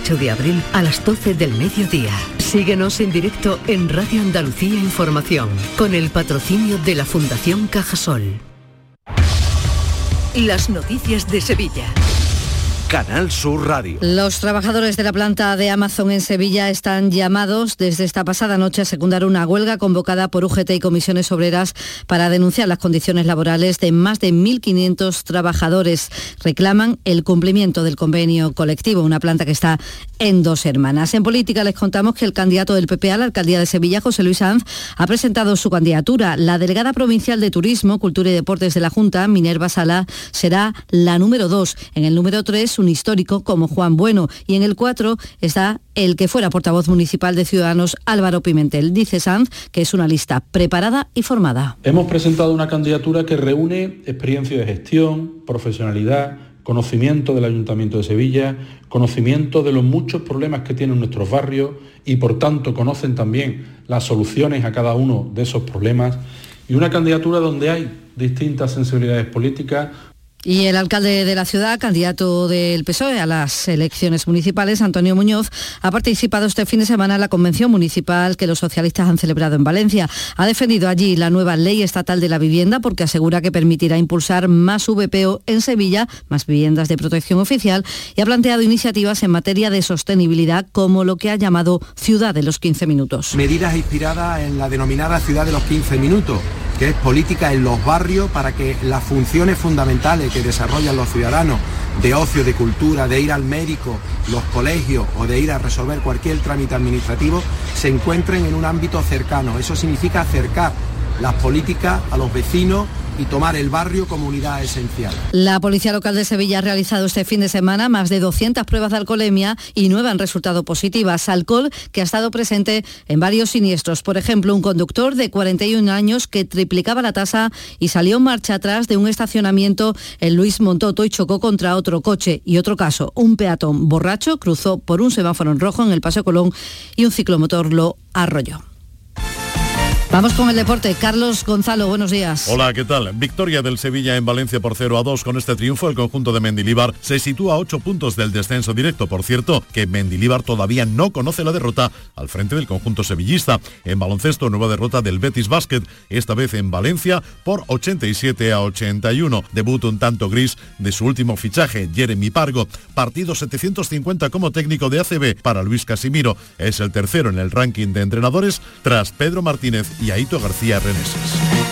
de abril a las 12 del mediodía. Síguenos en directo en Radio Andalucía Información con el patrocinio de la Fundación Cajasol. Las noticias de Sevilla. Canal Sur Radio. Los trabajadores de la planta de Amazon en Sevilla están llamados desde esta pasada noche a secundar una huelga convocada por UGT y comisiones obreras para denunciar las condiciones laborales de más de 1.500 trabajadores. Reclaman el cumplimiento del convenio colectivo, una planta que está en dos hermanas. En política les contamos que el candidato del PP a la alcaldía de Sevilla, José Luis Sanz, ha presentado su candidatura. La delegada provincial de Turismo, Cultura y Deportes de la Junta, Minerva Sala, será la número dos. En el número tres, un histórico como Juan Bueno y en el 4 está el que fuera portavoz municipal de Ciudadanos Álvaro Pimentel. Dice Sanz que es una lista preparada y formada. Hemos presentado una candidatura que reúne experiencia de gestión, profesionalidad, conocimiento del Ayuntamiento de Sevilla, conocimiento de los muchos problemas que tienen nuestros barrios y por tanto conocen también las soluciones a cada uno de esos problemas y una candidatura donde hay distintas sensibilidades políticas, y el alcalde de la ciudad, candidato del PSOE a las elecciones municipales, Antonio Muñoz, ha participado este fin de semana en la convención municipal que los socialistas han celebrado en Valencia. Ha defendido allí la nueva ley estatal de la vivienda porque asegura que permitirá impulsar más VPO en Sevilla, más viviendas de protección oficial, y ha planteado iniciativas en materia de sostenibilidad como lo que ha llamado Ciudad de los 15 minutos. Medidas inspiradas en la denominada Ciudad de los 15 minutos que es política en los barrios para que las funciones fundamentales que desarrollan los ciudadanos de ocio, de cultura, de ir al médico, los colegios o de ir a resolver cualquier trámite administrativo se encuentren en un ámbito cercano. Eso significa acercar las políticas a los vecinos y tomar el barrio como unidad esencial. La Policía Local de Sevilla ha realizado este fin de semana más de 200 pruebas de alcoholemia y nueve han resultado positivas. Alcohol que ha estado presente en varios siniestros. Por ejemplo, un conductor de 41 años que triplicaba la tasa y salió en marcha atrás de un estacionamiento en Luis Montoto y chocó contra otro coche. Y otro caso, un peatón borracho cruzó por un semáforo en rojo en el Paseo Colón y un ciclomotor lo arrolló. Vamos con el deporte. Carlos Gonzalo, buenos días. Hola, ¿qué tal? Victoria del Sevilla en Valencia por 0 a 2. Con este triunfo, el conjunto de Mendilíbar se sitúa a 8 puntos del descenso directo. Por cierto, que Mendilíbar todavía no conoce la derrota al frente del conjunto sevillista. En baloncesto, nueva derrota del Betis Basket, esta vez en Valencia por 87 a 81. Debut un tanto gris de su último fichaje, Jeremy Pargo. Partido 750 como técnico de ACB para Luis Casimiro. Es el tercero en el ranking de entrenadores tras Pedro Martínez y Aito García Reneses.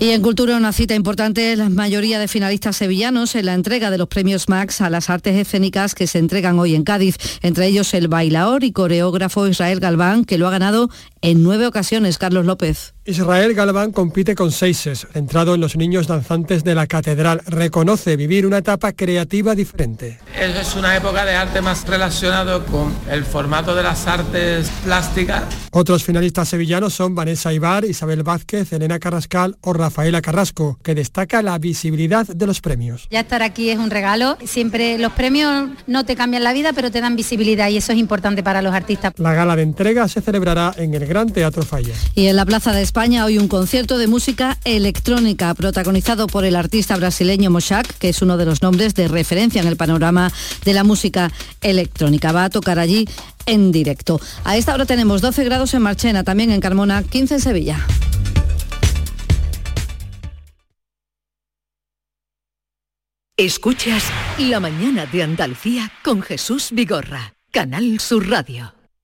Y en Cultura una cita importante, la mayoría de finalistas sevillanos en la entrega de los premios Max a las artes escénicas que se entregan hoy en Cádiz, entre ellos el bailaor y coreógrafo Israel Galván, que lo ha ganado en nueve ocasiones, Carlos López. Israel Galván compite con seises, centrado en los niños danzantes de la catedral. Reconoce vivir una etapa creativa diferente. Es una época de arte más relacionado con el formato de las artes plásticas. Otros finalistas sevillanos son Vanessa Ibar, Isabel Vázquez, Elena Carrascal o Rafaela Carrasco, que destaca la visibilidad de los premios. Ya estar aquí es un regalo. Siempre los premios no te cambian la vida, pero te dan visibilidad y eso es importante para los artistas. La gala de entrega se celebrará en el Gran Teatro Falla. Y en la Plaza de España hoy un concierto de música electrónica protagonizado por el artista brasileño Moshak, que es uno de los nombres de referencia en el panorama de la música electrónica. Va a tocar allí en directo. A esta hora tenemos 12 grados en Marchena, también en Carmona, 15 en Sevilla. Escuchas La mañana de Andalucía con Jesús Vigorra, Canal Sur Radio.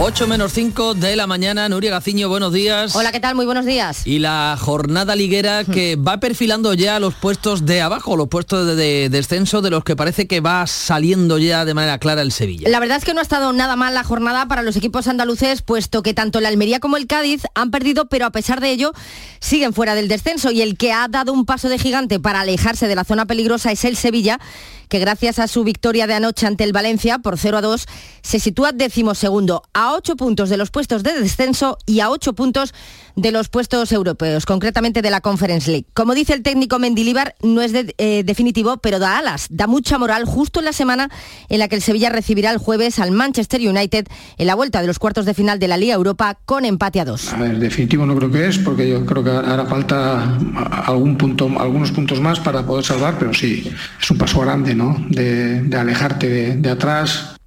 8 menos 5 de la mañana, Nuria Gaciño, buenos días. Hola, ¿qué tal? Muy buenos días. Y la jornada liguera que va perfilando ya los puestos de abajo, los puestos de, de descenso de los que parece que va saliendo ya de manera clara el Sevilla. La verdad es que no ha estado nada mal la jornada para los equipos andaluces, puesto que tanto el Almería como el Cádiz han perdido, pero a pesar de ello siguen fuera del descenso y el que ha dado un paso de gigante para alejarse de la zona peligrosa es el Sevilla que gracias a su victoria de anoche ante el Valencia por 0 a 2 se sitúa decimosegundo a 8 puntos de los puestos de descenso y a 8 puntos de los puestos europeos, concretamente de la Conference League. Como dice el técnico Mendilibar, no es eh, definitivo, pero da alas, da mucha moral justo en la semana en la que el Sevilla recibirá el jueves al Manchester United en la vuelta de los cuartos de final de la Liga Europa con empate a dos. A ver, definitivo no creo que es, porque yo creo que hará falta algún punto, algunos puntos más para poder salvar, pero sí, es un paso grande, de alejarte de, de atrás,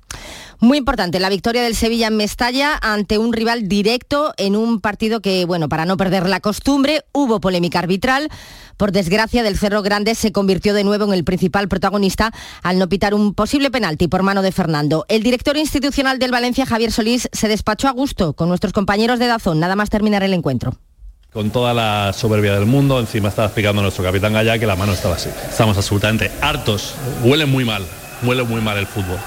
muy importante la victoria del Sevilla en Mestalla ante un rival directo en un partido que, bueno, para no perder la costumbre, hubo polémica arbitral. Por desgracia, del Cerro Grande se convirtió de nuevo en el principal protagonista al no pitar un posible penalti por mano de Fernando. El director institucional del Valencia, Javier Solís, se despachó a gusto con nuestros compañeros de Dazón, nada más terminar el encuentro. Con toda la soberbia del mundo, encima estaba explicando nuestro capitán Gallá que la mano estaba así. Estamos absolutamente hartos, huele muy mal, huele muy mal el fútbol.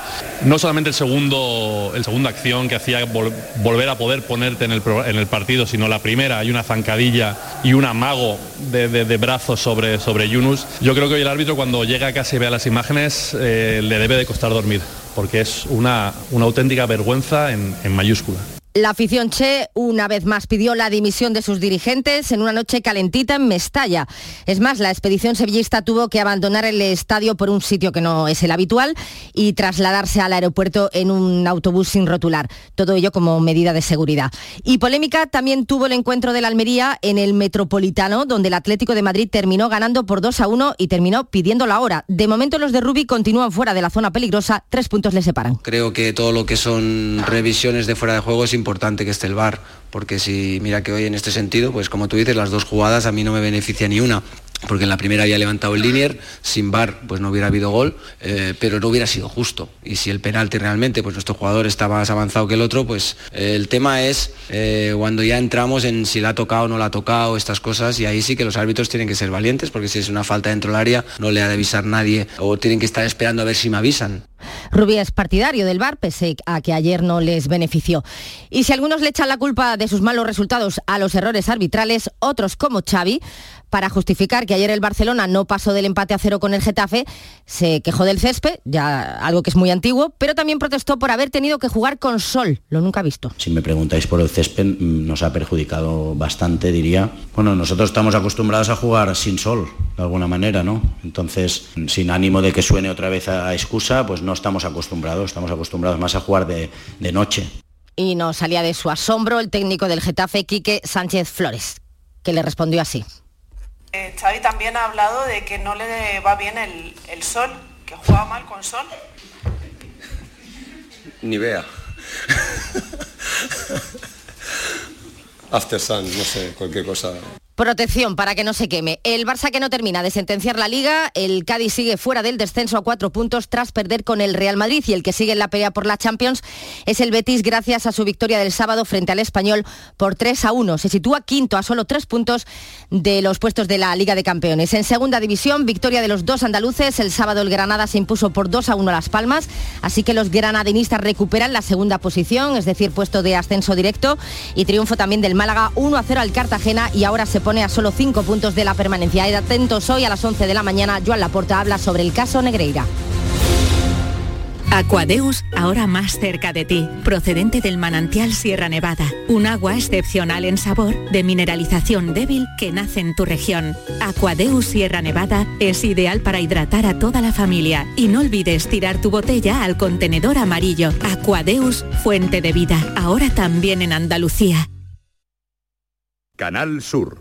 No solamente el segundo, el segunda acción que hacía vol volver a poder ponerte en el, partido, sino la primera, hay una zancadilla y un amago de, brazos sobre, sobre Yunus. Yo creo que hoy el árbitro cuando llega y vea las imágenes eh, le debe de costar dormir, porque es una, auténtica vergüenza en, en mayúscula. La afición Che una vez más pidió la dimisión de sus dirigentes en una noche calentita en Mestalla. Es más, la expedición sevillista tuvo que abandonar el estadio por un sitio que no es el habitual y trasladarse al aeropuerto en un autobús sin rotular. Todo ello como medida de seguridad. Y polémica también tuvo el encuentro de la Almería en el Metropolitano, donde el Atlético de Madrid terminó ganando por 2 a 1 y terminó pidiendo la hora. De momento los de Rubi continúan fuera de la zona peligrosa, tres puntos les separan. Creo que todo lo que son revisiones de fuera de juego es importante que esté el VAR, porque si mira que hoy en este sentido, pues como tú dices, las dos jugadas a mí no me beneficia ni una. porque en la primera había levantado el linier, sin bar pues no hubiera habido gol, eh, pero no hubiera sido justo. Y si el penalti realmente, pues nuestro jugador está más avanzado que el otro, pues eh, el tema es eh, cuando ya entramos en si la ha tocado o no la ha tocado, estas cosas, y ahí sí que los árbitros tienen que ser valientes, porque si es una falta dentro del área, no le ha de avisar nadie, o tienen que estar esperando a ver si me avisan. Rubia es partidario del VAR, pese a que ayer no les benefició. Y si algunos le echan la culpa de sus malos resultados a los errores arbitrales, otros como Xavi, para justificar que ayer el Barcelona no pasó del empate a cero con el Getafe, se quejó del césped, ya algo que es muy antiguo, pero también protestó por haber tenido que jugar con sol, lo nunca visto. Si me preguntáis por el césped, mm, nos ha perjudicado bastante, diría. Bueno, nosotros estamos acostumbrados a jugar sin sol, de alguna manera, ¿no? Entonces, sin ánimo de que suene otra vez a excusa, pues no estamos acostumbrados, estamos acostumbrados más a jugar de, de noche. Y no salía de su asombro el técnico del Getafe, Quique Sánchez Flores, que le respondió así. Eh, Xavi también ha hablado de que no le va bien el, el sol, que juega mal con sol. Ni vea. After Sun, no sé, cualquier cosa. Protección para que no se queme. El Barça que no termina de sentenciar la liga, el Cádiz sigue fuera del descenso a cuatro puntos tras perder con el Real Madrid y el que sigue en la pelea por la Champions es el Betis gracias a su victoria del sábado frente al Español por 3 a 1. Se sitúa quinto a solo tres puntos de los puestos de la Liga de Campeones. En segunda división, victoria de los dos andaluces. El sábado el Granada se impuso por 2 a 1 a Las Palmas, así que los granadinistas recuperan la segunda posición, es decir, puesto de ascenso directo y triunfo también del Málaga 1 a 0 al Cartagena y ahora se pone a solo cinco puntos de la permanencia. Ed atentos hoy a las 11 de la mañana. Joan Laporta habla sobre el caso Negreira. Aquadeus, ahora más cerca de ti, procedente del manantial Sierra Nevada, un agua excepcional en sabor, de mineralización débil que nace en tu región. Aquadeus Sierra Nevada es ideal para hidratar a toda la familia y no olvides tirar tu botella al contenedor amarillo. Aquadeus, fuente de vida, ahora también en Andalucía. Canal Sur,